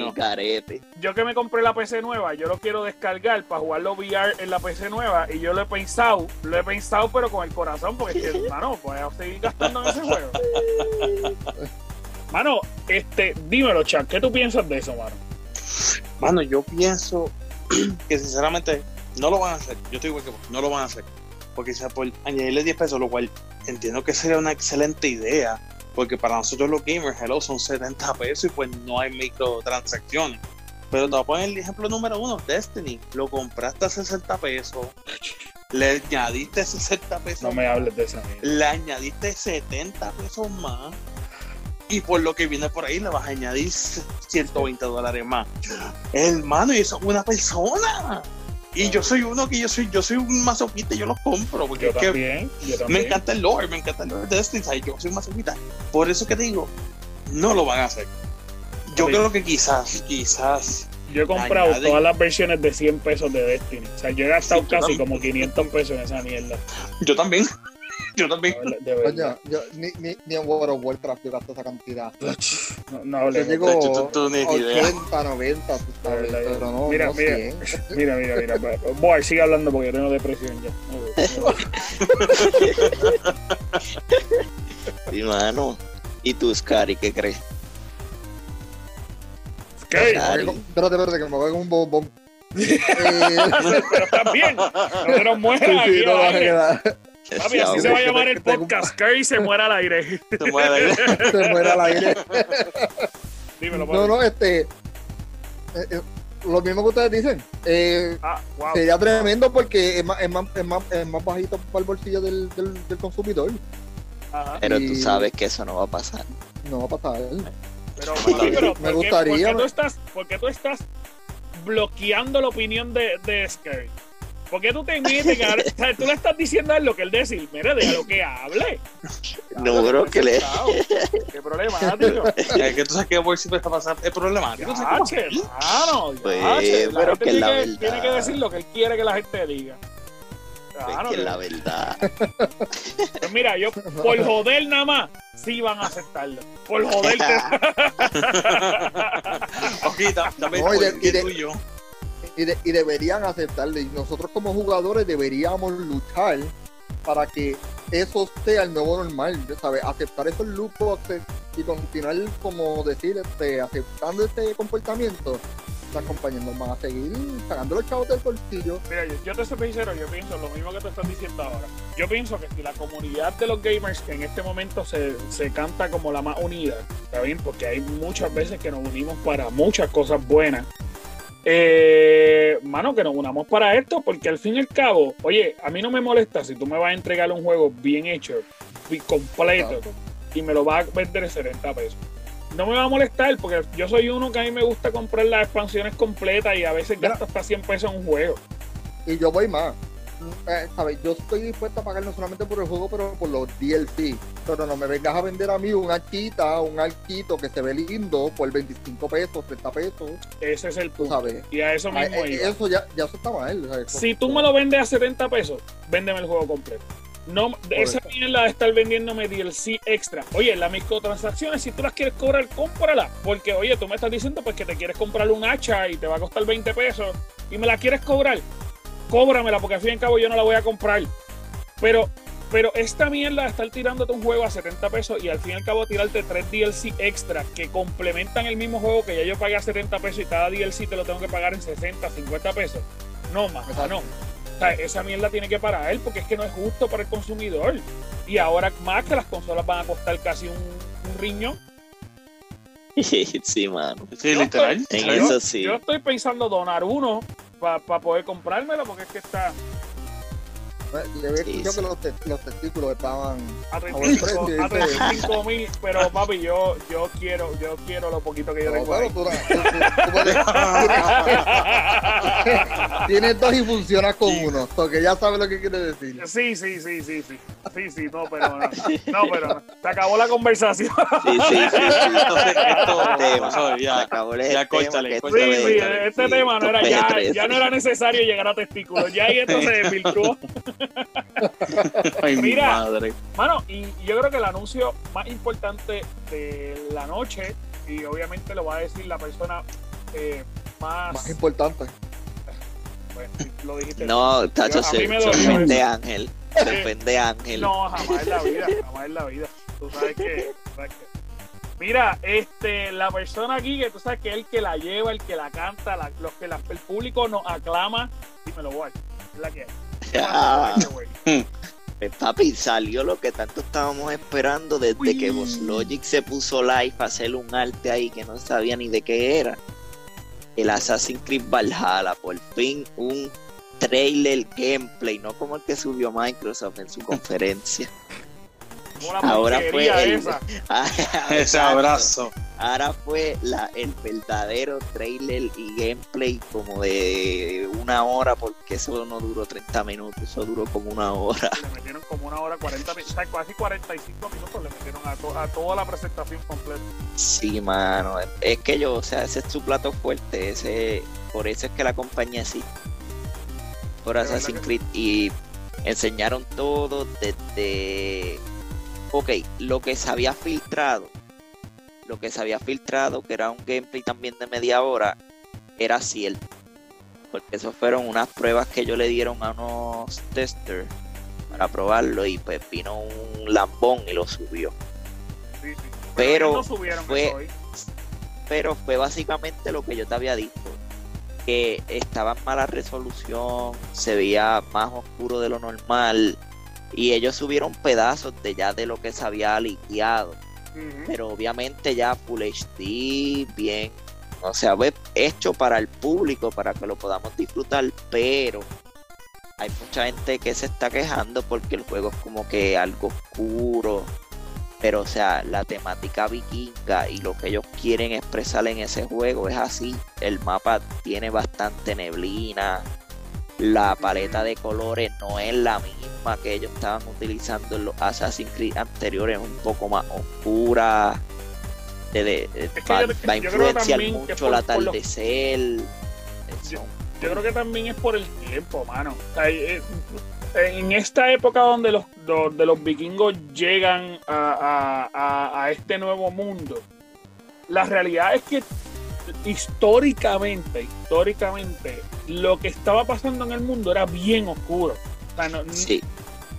el carete. Yo que me compré la PC nueva, yo lo quiero descargar para jugarlo VR en la PC nueva y yo lo he pensado, lo he pensado pero con el corazón porque es que, hermano, voy a seguir gastando en ese juego. Mano, este, dímelo, Chuck, ¿qué tú piensas de eso, mano? Mano, yo pienso que sinceramente no lo van a hacer. Yo estoy igual que vos, no lo van a hacer. porque sea por añadirle 10 pesos, lo cual entiendo que sería una excelente idea, porque para nosotros los gamers, hello, son 70 pesos y pues no hay microtransacciones. Pero te voy a poner el ejemplo número uno, Destiny, lo compraste a 60 pesos, le añadiste 60 pesos, No me hables de esa le añadiste 70 pesos más. Y por lo que viene por ahí le vas a añadir 120 dólares más. Hermano, y eso es una persona. Y yo soy uno que yo soy, yo soy un masoquista y yo los compro. Porque Yo es que también, yo me encanta el lore, me encanta el lore de Destiny. ¿sabes? Yo soy masoquista. Por eso que te digo, no lo van a hacer. Yo Sí. creo que quizás, quizás. Yo he comprado todas las versiones de 100 pesos de Destiny. O sea, yo he gastado Sí, casi también. como 500 pesos en esa mierda. Yo también. Yo también. De verdad. Coño, yo, ni, ni, ni en World of Warcraft yo gasto esa cantidad. No, no Yo tú- tú ni idea. 80, 90, tú sabes, verdad, pero no, mira, no mira. 100. Mira, mira, mira. Boy, sigue hablando porque yo tengo depresión ya. Sí, mano. ¿Y tú, Scary, qué crees? ¿Qué? Espérate, espérate, que me voy con un bombón. Eh, Pero bien. No te nos sí, mueras sí, aquí. no, al va a quedar. Papi, así se va a llamar el podcast. Curry se muera al aire. Se mueve. Se muere al aire. Dímelo, No, papi. no, este. eh, eh, lo mismo que ustedes dicen. Eh, Ah, wow. sería tremendo porque es más, es más, es más, es más bajito para el bolsillo del, del, del consumidor. Ajá. Pero tú sabes que eso no va a pasar. No va a pasar. Pero, Sí, papi, pero me ¿por qué- gustaría, ¿por qué, me- tú estás, por qué tú estás bloqueando la opinión de, de Scary? ¿Por qué tú te metes? que ahora- o sea, tú le estás diciendo a él lo que él decir. Mire, déjalo que hable. No, bro, que le- Qué problemático. Es que tú sabes que Boy siempre está pasando. Es problemático. ¿sabes qué Yache, pasa? mano, Pues. La pero que es la tiene, verdad. tiene que decir lo que él quiere que la gente diga. Es Claro, que que- la verdad. pues mira, yo por joder nada más, sí van a aceptarlo. Por joderte. Ok, da- dame No, y de- y de-. Y, de- y deberían aceptarle. Y nosotros como jugadores deberíamos luchar para que eso sea el nuevo normal, ¿sabes? Aceptar esos loot boxes y continuar, como decir, este, aceptando este comportamiento. Las compañías nos van a seguir sacando los chavos del bolsillo. Mira, yo, yo te soy sincero, yo pienso lo mismo que tú estás diciendo ahora. Yo pienso que si la comunidad de los gamers que en este momento se, se canta como la más unida, ¿está bien? Porque hay muchas veces que nos unimos para muchas cosas buenas. Eh, mano, que nos unamos para esto, porque al fin y al cabo, oye, a mí no me molesta si tú me vas a entregar un juego bien hecho, y completo, y me lo vas a vender en 70 pesos. No me va a molestar porque yo soy uno que a mí me gusta comprar las expansiones completas y a veces gasto hasta 100 pesos en un juego. Y yo voy más. Eh, ¿sabes? Yo estoy dispuesto a pagar no solamente por el juego, pero por los DLC. Pero no me vengas a vender a mí un arquita, un arquito que se ve lindo por 25 pesos, 30 pesos, Ese es el punto. sabes. Y a eso Ah, mismo eh, iba. Eso ya, ya eso está mal. ¿sabes? Si tú me lo vendes a 70 pesos, véndeme el juego completo. No, esa mierda de estar vendiéndome DLC extra. Oye, las microtransacciones, si tú las quieres cobrar, cómpralas. Porque, oye, tú me estás diciendo pues que te quieres comprar un hacha y te va a costar 20 pesos y me la quieres cobrar. Cóbramela, porque al fin y al cabo yo no la voy a comprar. Pero, pero esta mierda de estar tirándote un juego a 70 pesos y al fin y al cabo tirarte tres DLC extra que complementan el mismo juego que ya yo pagué a 70 pesos y cada DLC te lo tengo que pagar en 60, 50 pesos. No, más, no. O sea, esa mierda tiene que parar porque es que no es justo para el consumidor. Y ahora más que las consolas van a costar casi un, un riñón. sí, mano. Sí, Yo literal. En Yo- eso sí. Yo estoy pensando donar uno para poder comprármelo porque es que está Le había Sí, escuchado sí. que los, te- los testículos estaban. a buen 35 precio, a dice. 35 mil. Pero papi, yo, yo quiero, yo quiero lo poquito que yo No, tengo ahí. tú, tú- tú- puedes- tienes dos y funcionas con uno. Porque ya sabes lo que quiere decir. Sí, sí, sí, sí, sí. Sí, sí, no, pero no. No, pero no. Se acabó la conversación. Sí, sí, sí. Entonces, esto, Tema. Se ya. acabó el ya córtale, Sí, sí, este sí, tema no era ya, P13. ya no era necesario llegar a testículos. Ya ahí esto se desvirtuó. Ay, mi Mira. madre. Mano, y yo creo que el anuncio más importante de la noche, y obviamente lo va a decir la persona eh, más. Más importante. bueno, lo dijiste. No, Tacho, se, me ofende. Ángel. Se ofende Ángel. No, jamás en la vida, jamás en la vida. Tú sabes que. tú sabes que- Mira, este, la persona aquí que tú sabes que es el que la lleva, el que la canta, la- los que la- el público nos aclama, dímelo, guay. Es la que hay. Ya. Güey. Pues, papi, salió lo que tanto estábamos esperando desde Uy. que Boss Logic se puso live a hacer un arte ahí que no sabía ni de qué era. El Assassin's Creed Valhalla, por fin un trailer gameplay, no como el que subió Microsoft en su conferencia. Ahora fue el- esa. Ese abrazo. Ahora fue la, el verdadero trailer y gameplay como de una hora, porque eso no duró 30 minutos, eso duró como una hora. Le metieron como una hora 40 minutos, o sea, casi 45 minutos le metieron a, to- a toda la presentación completa. Sí, mano, es que yo, o sea, ese es su plato fuerte, ese, por eso es que la compañía existe. Por Assassin's Creed y enseñaron todo desde, ok, lo que se había filtrado, lo que se había filtrado, que era un gameplay también de media hora, era cierto. Porque eso fueron unas pruebas que ellos le dieron a unos testers para probarlo y pues vino un lambón y lo subió. Sí, sí. Pero fue- pero fue básicamente lo que yo te había dicho que estaba en mala resolución se veía más oscuro de lo normal y ellos subieron pedazos de ya de lo que se había liqueado. Pero obviamente ya Full HD bien o sea hecho para el público para que lo podamos disfrutar pero hay mucha gente que se está quejando porque el juego es como que algo oscuro. Pero o sea la temática vikinga y lo que ellos quieren expresar en ese juego es así. El mapa tiene bastante neblina la paleta de colores no es la misma que ellos estaban utilizando en los Assassin's Creed anteriores, un poco más oscura. De, de- de- que va, yo- va a yo influenciar mucho el atardecer. Eso. Yo creo que también es por el tiempo, mano. O sea, eh, en esta época donde los, donde los vikingos llegan a, a- a- a este nuevo mundo, la realidad es que históricamente, históricamente, lo que estaba pasando en el mundo era bien oscuro. O sea, no- Sí,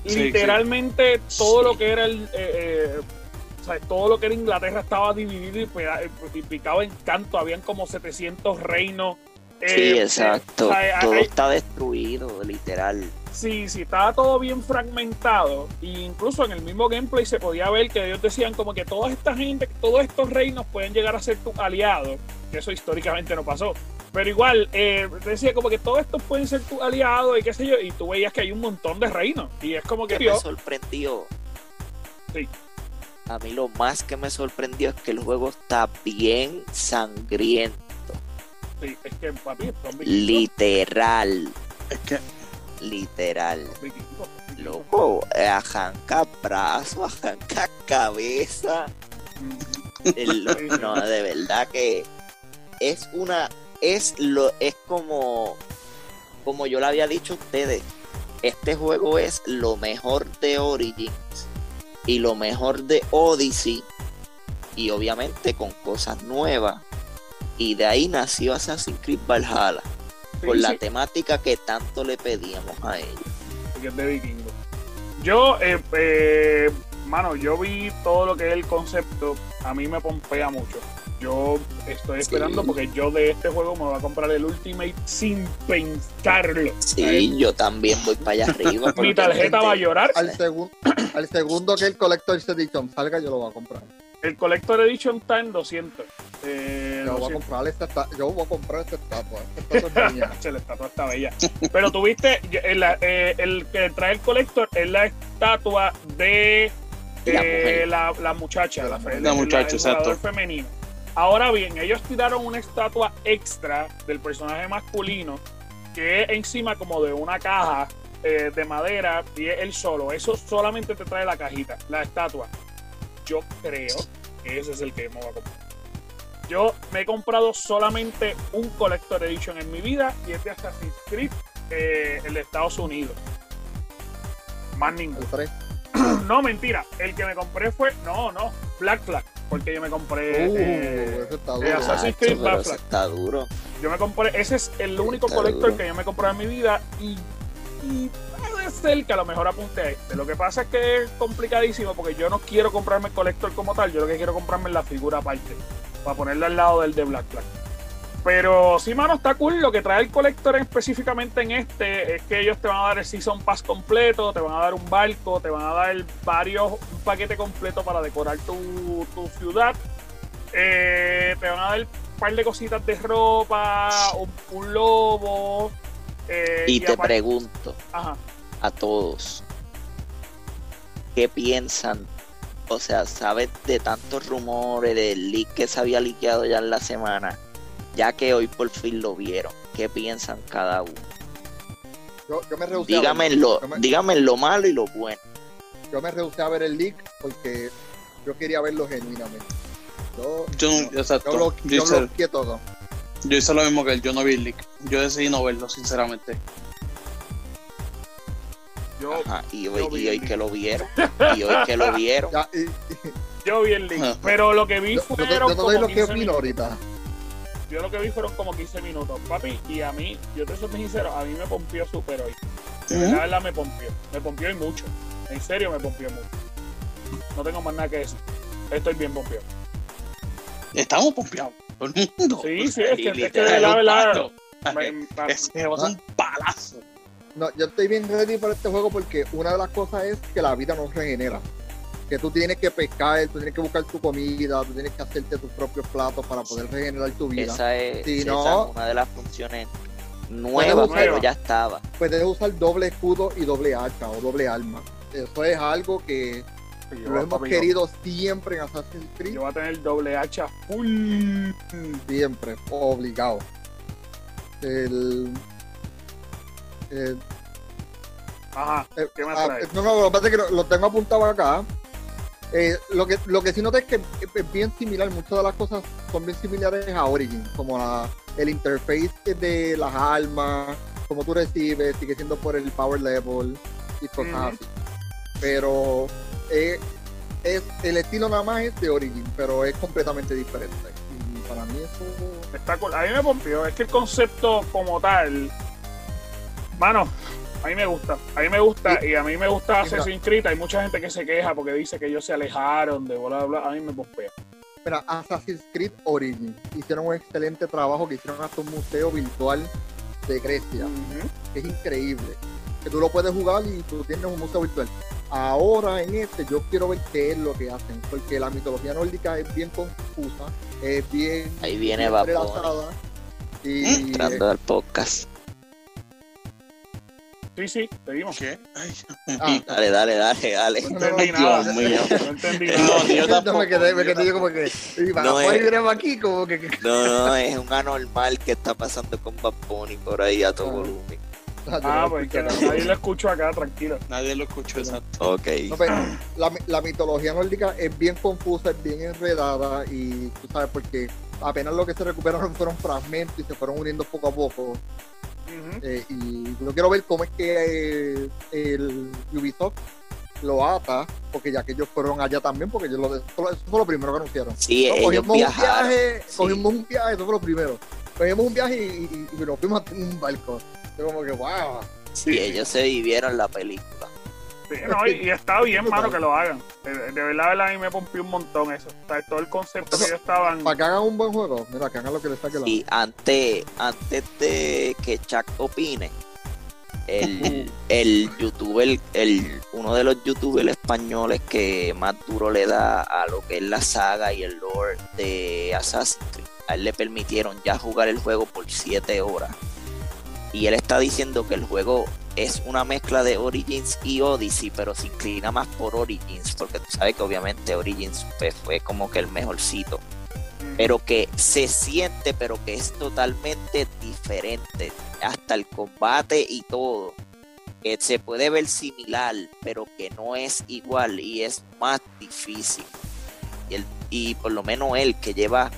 Sí, literalmente todo lo que era el eh, eh, o sea, todo lo que era Inglaterra estaba dividido y, y picado en canto. Habían como 700 reinos sí, Eh, exacto. eh, o sea, Todo hay- está destruido, literal. sí, sí, estaba todo bien fragmentado e incluso en el mismo gameplay se podía ver que ellos decían como que toda esta gente, todos estos reinos pueden llegar a ser tus aliados, que eso históricamente no pasó. Pero igual, eh, decía como que todos estos pueden ser tus aliados y qué sé yo, y tú veías que hay un montón de reinos. Y es como que, que me sorprendió. Sí. A mí lo más que me sorprendió es que el juego está bien sangriento. Sí, es que papi, son vikingos. Literal, Es que literal. Loco, arranca brazo, arranca cabeza. El- no, de verdad que es una, es lo, es como, como yo le había dicho a ustedes, este juego es lo mejor de Origins y lo mejor de Odyssey y obviamente con cosas nuevas. Y de ahí nació Assassin's Creed Valhalla, Sí, por la sí, temática que tanto le pedíamos a ellos. porque es de vikingos. Yo, eh, eh, mano, yo vi todo lo que es el concepto, a mí me pompea mucho. Yo estoy esperando Sí. porque yo de este juego me voy a comprar el Ultimate sin pensarlo. Sí, yo también voy para allá arriba. Mi tarjeta va a llorar. Al, segun- al segundo que el Collector's Edition salga, yo lo voy a comprar. El Collector Edition está en 200. Eh, Yo voy a 200. comprar esta, esta- yo voy a comprar esta estatua. Esta estatua es mía. La estatua está bella. Pero tuviste, el, eh, el que trae el Collector es la estatua de La eh, mujer. la, la muchacha, la, La el- muchacha, el exacto. femenino. Ahora bien, ellos tiraron una estatua extra del personaje masculino que es encima como de una caja eh, de madera y es él solo. Eso solamente te trae la cajita, la estatua. Yo creo que ese es el que me voy a comprar. Yo me he comprado solamente un Collector Edition en mi vida y es de Assassin's Creed, eh, el de Estados Unidos. Más ninguno. El 3. No, mentira. El que me compré fue. No, no. Black Flag. Porque yo me compré. Uh, eh, ese está eh, duro. Assassin's Creed Black Flag. está duro. Yo me compré. Ese es el único Está colector duro. que yo me he comprado en mi vida. Y, y ser que a lo mejor apunte a este. Lo que pasa es que es complicadísimo porque yo no quiero comprarme el colector como tal. Yo lo que quiero comprarme es la figura aparte. Para ponerla al lado del de Black Flag. Pero sí, mano, está cool. Lo que trae el colector específicamente en este es que ellos te van a dar el Season Pass completo, te van a dar un barco, te van a dar varios, un paquete completo para decorar tu, tu ciudad. Eh, te van a dar un par de cositas de ropa, un, un lobo. eh, Y te aparte- pregunto Ajá. A todos, ¿qué piensan? O sea, ¿sabes de tantos rumores del leak que se había liqueado ya en la semana? Ya que hoy por fin lo vieron, ¿qué piensan cada uno? Yo, yo me rehusé Dígame lo, Yo me- dígame lo malo y lo bueno. yo me rehusé a ver el leak porque yo quería verlo genuinamente. Yo, Yo, yo, exacto. yo, blo- yo, yo hice, todo. yo hice lo mismo que él, yo no vi el leak. Yo decidí no verlo, sinceramente. Yo, Ajá, y yo hoy, y que lo vieron. Y hoy que lo vieron. Ya, y- yo vi el link. Pero lo que vi yo, yo, fueron yo como lo que 15 opino minutos. ahorita. Yo lo que vi fueron como 15 minutos, papi. Y a mí, yo te soy sincero, a mí me pompió súper hoy. De verdad, me pompió. Me pompió y mucho. En serio me pompió mucho. No tengo más nada que decir. Estoy bien pompiado. Estamos pompeados. Todo el mundo. Sí, sí, es que, es que de verdad, me- me- a ser un palazo. No, yo estoy bien ready para este juego porque una de las cosas es que la vida no regenera. Que tú tienes que pescar, tú tienes que buscar tu comida, tú tienes que hacerte tus propios platos para poder regenerar tu vida. Esa es, Si esa no- es una de las funciones nuevas, Nueva. pero ya estaba. Puedes usar doble escudo y doble hacha o doble arma. Eso es algo que yo, lo hemos querido siempre en Assassin's Creed. Yo voy a tener doble hacha full. Siempre, obligado. El, el- Ajá. eh, ¿Qué me ah, traes? no, no, lo que pasa es que lo, lo tengo apuntado acá. Eh, lo, que, lo que sí noté es que es bien similar, muchas de las cosas son bien similares a Origin, como la, el interface de las armas, como tú recibes, sigue siendo por el power level y cosas así. Pero eh, es, el estilo nada más es de Origin, pero es completamente diferente. Y para mí eso Está cool. A mí me pompió. Es que el concepto como tal, mano, a mí me gusta. A mí me gusta y a mí me gusta Assassin's Creed. Hay mucha gente que se queja porque dice que ellos se alejaron de bla, bla, bla. A mí me pompea. Mira, Assassin's Creed Origin hicieron un excelente trabajo que hicieron hasta un museo virtual de Grecia, que es increíble. Que tú lo puedes jugar y tú tienes un museo virtual. Ahora en este yo quiero ver qué es lo que hacen, porque la mitología nórdica es bien confusa, es bien, Ahí viene entrelazada. Y Entrando al podcast. Sí, sí, seguimos. ¿Qué? Ay, Ah, Dale, dale, dale, dale. No no, entendí Dios nada. mío. No entendí No, nada. ni yo no, tampoco, me quedé, me yo quedé yo como que, y para No, es- aquí como que, que- No, no, es un anormal que está pasando con Bad Bunny por ahí a todo Ah. volumen. Ah, pues que nadie lo escucho acá, tranquilo. Nadie lo escuchó, exacto. Ok. No, pero la, la mitología nórdica es bien confusa, es bien enredada y tú sabes porque apenas lo que se recuperaron fueron fragmentos y se fueron uniendo poco a poco. Eh, y yo quiero ver cómo es que eh, el Ubisoft lo ata, porque ya que ellos fueron allá también, porque ellos lo, eso fue lo primero que anunciaron. Sí, No, ellos cogimos un viaje, sí. cogimos un viaje, eso fue lo primero. Cogimos un viaje y, y- y nos fuimos en un barco. Yo como que, wow. Sí, ellos se vivieron la película. Sí, no, y, y está bien, mano, que lo hagan. De, de verdad, de verdad, a mí me pompió un montón eso. O sea, todo el concepto que ellos estaban. Para que hagan un buen juego, mira, que hagan lo que les saque la Y antes, antes de que Chuck opine, el, el youtuber, el, uno de los youtubers españoles que más duro le da a lo que es la saga y el lore de Assassin's Creed, a él le permitieron ya jugar el juego por 7 horas. Y él está diciendo que el juego es una mezcla de Origins y Odyssey, pero se inclina más por Origins, porque tú sabes que obviamente Origins pues, fue como que el mejorcito pero que se siente, pero que es totalmente diferente. Hasta el combate y todo. Que se puede ver similar, pero que no es igual y es más difícil. Y, y por lo menos él, que lleva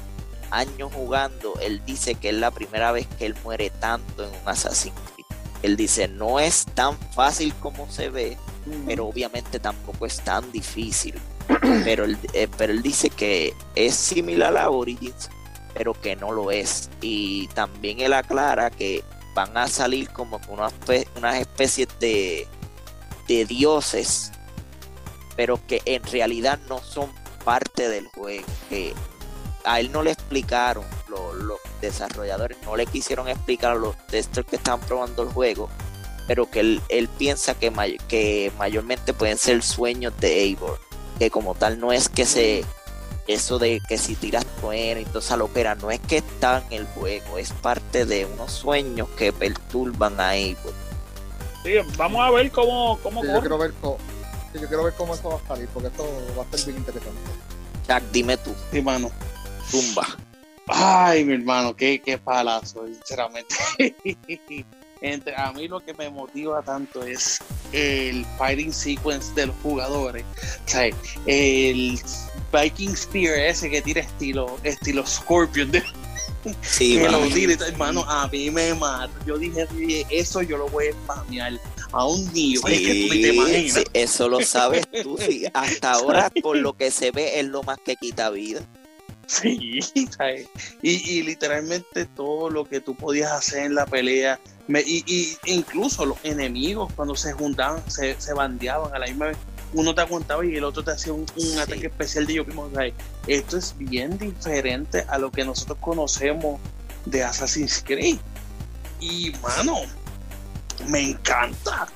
años jugando, él dice que es la primera vez que él muere tanto en un Assassin's Creed. Él dice, no es tan fácil como se ve, pero obviamente tampoco es tan difícil. Pero él, eh, pero él dice que es similar a Origins, pero que no lo es. Y también él aclara que van a salir como que una espe- unas especies de, de dioses, pero que en realidad no son parte del juego. Que a él no le explicaron lo, lo- desarrolladores no le quisieron explicar a los testers que estaban probando el juego, pero que él, él piensa que, may- que mayormente pueden ser sueños de Eivor, que como tal no es que se eso de que si tiras trueno y toda esa loquera, no es que está en el juego, es parte de unos sueños que perturban a Eivor. Sí, vamos a ver cómo, cómo Sí, yo quiero ver cómo, sí, yo quiero ver cómo eso va a salir, porque esto va a ser bien interesante. Jack, dime tú, Sí, mano. Tumba. Ay, mi hermano, qué, qué palazo, sinceramente. Entre, a mí lo que me motiva tanto es el fighting sequence de los jugadores. O sea, el Viking Spear ese que tira estilo, estilo Scorpion, de, Sí, que lo tira, hermano, a mí me mata. Yo dije, "Oye, eso yo lo voy a spamear a un nivel que tú ni te Sí, imaginas. sí, eso lo sabes tú. sí. Hasta ahora, por lo que se ve, es lo más que quita vida. Sí, ¿sabes? Y, y literalmente todo lo que tú podías hacer en la pelea, me- y, y incluso los enemigos cuando se juntaban, se, se bandeaban a la misma vez, uno te aguantaba y el otro te hacía un, un Sí. ataque especial de yo mismo. ¿sabes? Esto es bien diferente a lo que nosotros conocemos de Assassin's Creed. Y mano, me encanta,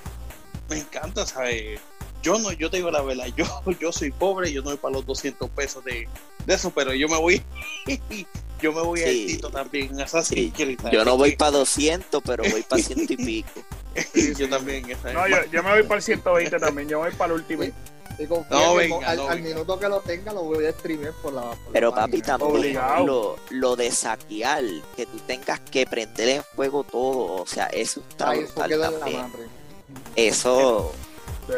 me encanta, ¿sabes? Yo no, yo te digo la verdad, yo, yo soy pobre, yo no voy para los 200 pesos de, de eso, pero yo me voy, yo me voy a Sí. Tito también, Assassin's Sí. Yo no voy para 200, pero voy para ciento y pico. yo también, ¿sabes? No, yo, yo me voy para el 120 también, yo voy para el último. No, venga, al, no, al venga. minuto que lo tenga lo voy a streamer por la. por la Pero papi, página. también lo, lo de saquear, que tú tengas que prender en fuego todo, o sea, eso está Ay, eso brutal queda en la madre. Eso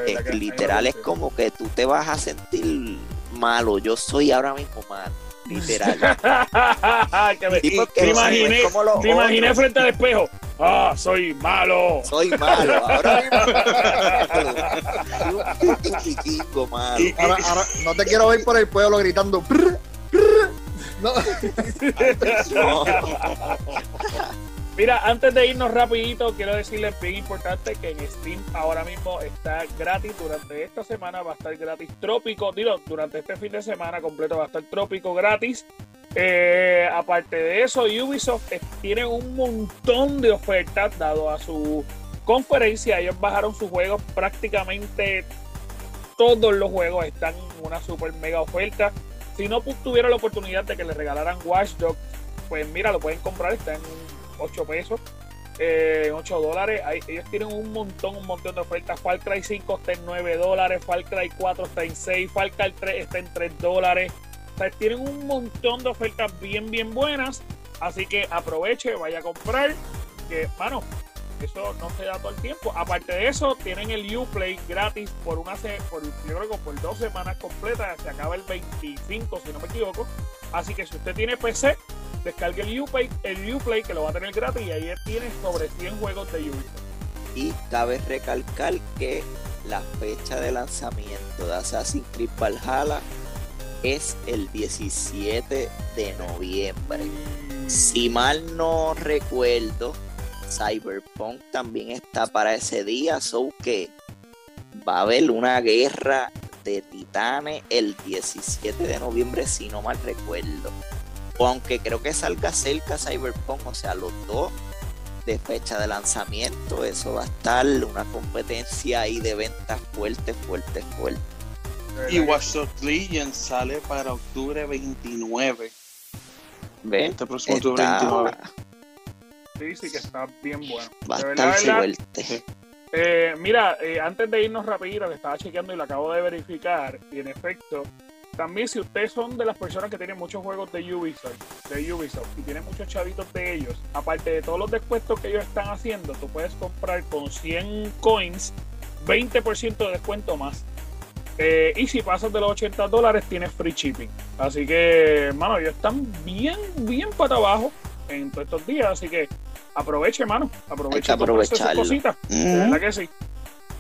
es que- literal es como que tú te vas a sentir malo. Yo soy ahora mismo malo, literal. que me, te no imaginé, como los te imaginé frente al espejo. Ah, soy malo. Soy malo, ahora mismo. Un malo. Ahora, ahora no te quiero ver por el pueblo gritando. No. Mira, antes de irnos rapidito, quiero decirles bien importante que en Steam ahora mismo está gratis durante esta semana, va a estar gratis Trópico, digo, durante este fin de semana completo va a estar Trópico gratis. Eh, aparte de eso, Ubisoft tiene un montón de ofertas dado a su conferencia. Ellos bajaron sus juegos prácticamente todos los juegos están en una super mega oferta. Si no tuvieron la oportunidad de que les regalaran Watch Dogs, pues mira, lo pueden comprar, está en 8 pesos, eh, 8 dólares. Ahí- ellos tienen un montón, un montón de ofertas. Far Cry 5 está en 9 dólares, Far Cry 4 está en 6, Far Cry 3 está en 3 dólares. O sea, tienen un montón de ofertas bien, bien buenas. Así que aproveche, vaya a comprar. Que, mano, eso no se da todo el tiempo. Aparte de eso, tienen el Uplay gratis por una por, yo creo que por dos semanas completas. Se acaba el 25, si no me equivoco. Así que si usted tiene PC, descargue el Uplay, el Uplay que lo va a tener gratis y ahí tiene sobre 100 juegos de Ubisoft. Y cabe recalcar que la fecha de lanzamiento de Assassin's Creed Valhalla es el 17 de noviembre. Si mal no recuerdo, Cyberpunk también está para ese día, so que va a haber una guerra de titanes el 17 de noviembre, si no mal recuerdo. O aunque creo que salga cerca Cyberpunk, o sea, los dos de fecha de lanzamiento, eso va a estar una competencia ahí de ventas fuerte, fuerte, fuerte. Y Watch Dogs Legion sale para octubre 29. ¿Ven? Este próximo octubre Está- 29. Sí, sí que está bien bueno. va a De estar verdad, verdad, fuerte. Eh, mira, eh, antes de irnos rapidito, que estaba chequeando y lo acabo de verificar, y en efecto, también si ustedes son de las personas que tienen muchos juegos de Ubisoft, de Ubisoft y tienen muchos chavitos de ellos, aparte de todos los descuentos que ellos están haciendo, tú puedes comprar con 100 coins 20% de descuento más. Eh, y si pasas de los 80 dólares, tienes free shipping. Así que, mano, ellos están bien, bien para abajo en todos estos días. Así que aproveche, mano. Aproveche aprovecharlo. cositas. De Mm. verdad que sí.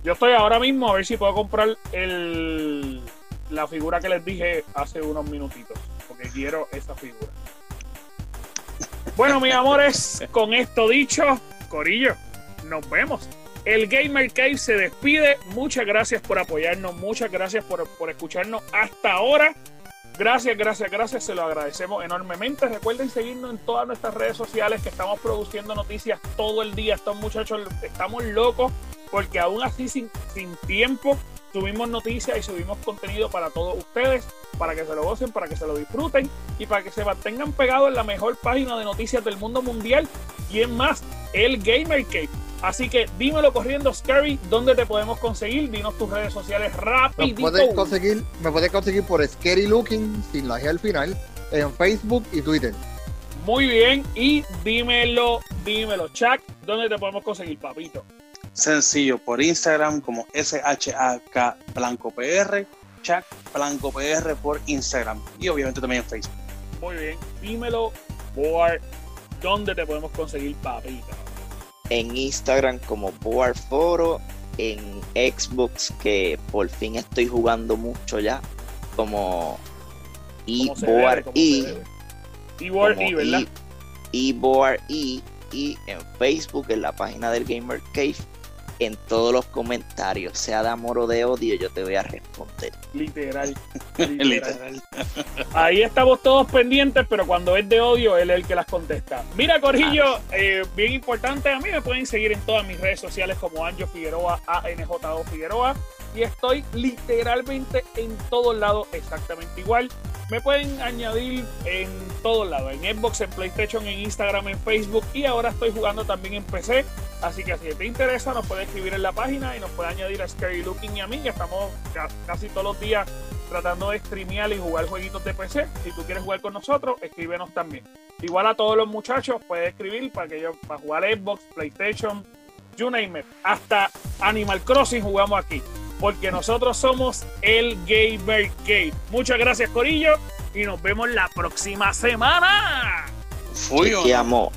Yo estoy ahora mismo a ver si puedo comprar el, la figura que les dije hace unos minutitos. Porque quiero esa figura. Bueno, mis amores, con esto dicho, Corillo, nos vemos. El Gamer Cave se despide. Muchas gracias por apoyarnos. Muchas gracias por, por escucharnos hasta ahora. Gracias, gracias, gracias. Se lo agradecemos enormemente. Recuerden seguirnos en todas nuestras redes sociales que estamos produciendo noticias todo el día. Estos muchachos estamos locos porque aún así sin, tiempo subimos noticias y subimos contenido para todos ustedes, para que se lo gocen, para que se lo disfruten y para que se mantengan pegados en la mejor página de noticias del mundo mundial. ¿Quién más? El Gamer Cave. Así que dímelo corriendo, Scary, ¿dónde te podemos conseguir? Dinos tus redes sociales rapidito. Me puedes conseguir, me puedes conseguir por Scary Looking, sin la G al final, en Facebook y Twitter. Muy bien, y dímelo, dímelo, Chuck, ¿dónde te podemos conseguir, papito? Sencillo, por Instagram como SHAK Blanco PR, Chuck Blanco PR por Instagram y obviamente también en Facebook. Muy bien, dímelo por dónde te podemos conseguir, papito en Instagram como Board Foro, en Xbox que por fin estoy jugando mucho ya, como eBoard E. eBoard E, ¿verdad? eBoard E y en Facebook en la página del Gamer Cave en todos los comentarios, sea de amor o de odio, yo te voy a responder. Literal. literal. Ahí estamos todos pendientes, pero cuando es de odio, él es el que las contesta. Mira, Corillo, eh, bien importante, a mí me pueden seguir en todas mis redes sociales como Anjo Figueroa, ANJO Figueroa, y estoy literalmente en todos lados exactamente igual. Me pueden añadir en todos lados, en Xbox, en PlayStation, en Instagram, en Facebook y ahora estoy jugando también en PC. Así que si te interesa, nos puede escribir en la página y nos puede añadir a Scary Looking y a mí, que estamos casi todos los días tratando de streamear y jugar jueguitos de PC. Si tú quieres jugar con nosotros, escríbenos también. Igual a todos los muchachos, puedes escribir para que yo para jugar Xbox, PlayStation, you name it. Hasta Animal Crossing jugamos aquí porque nosotros somos el Gamer Gate. Muchas gracias, Corillo, y nos vemos la próxima semana. Fui. Te amo.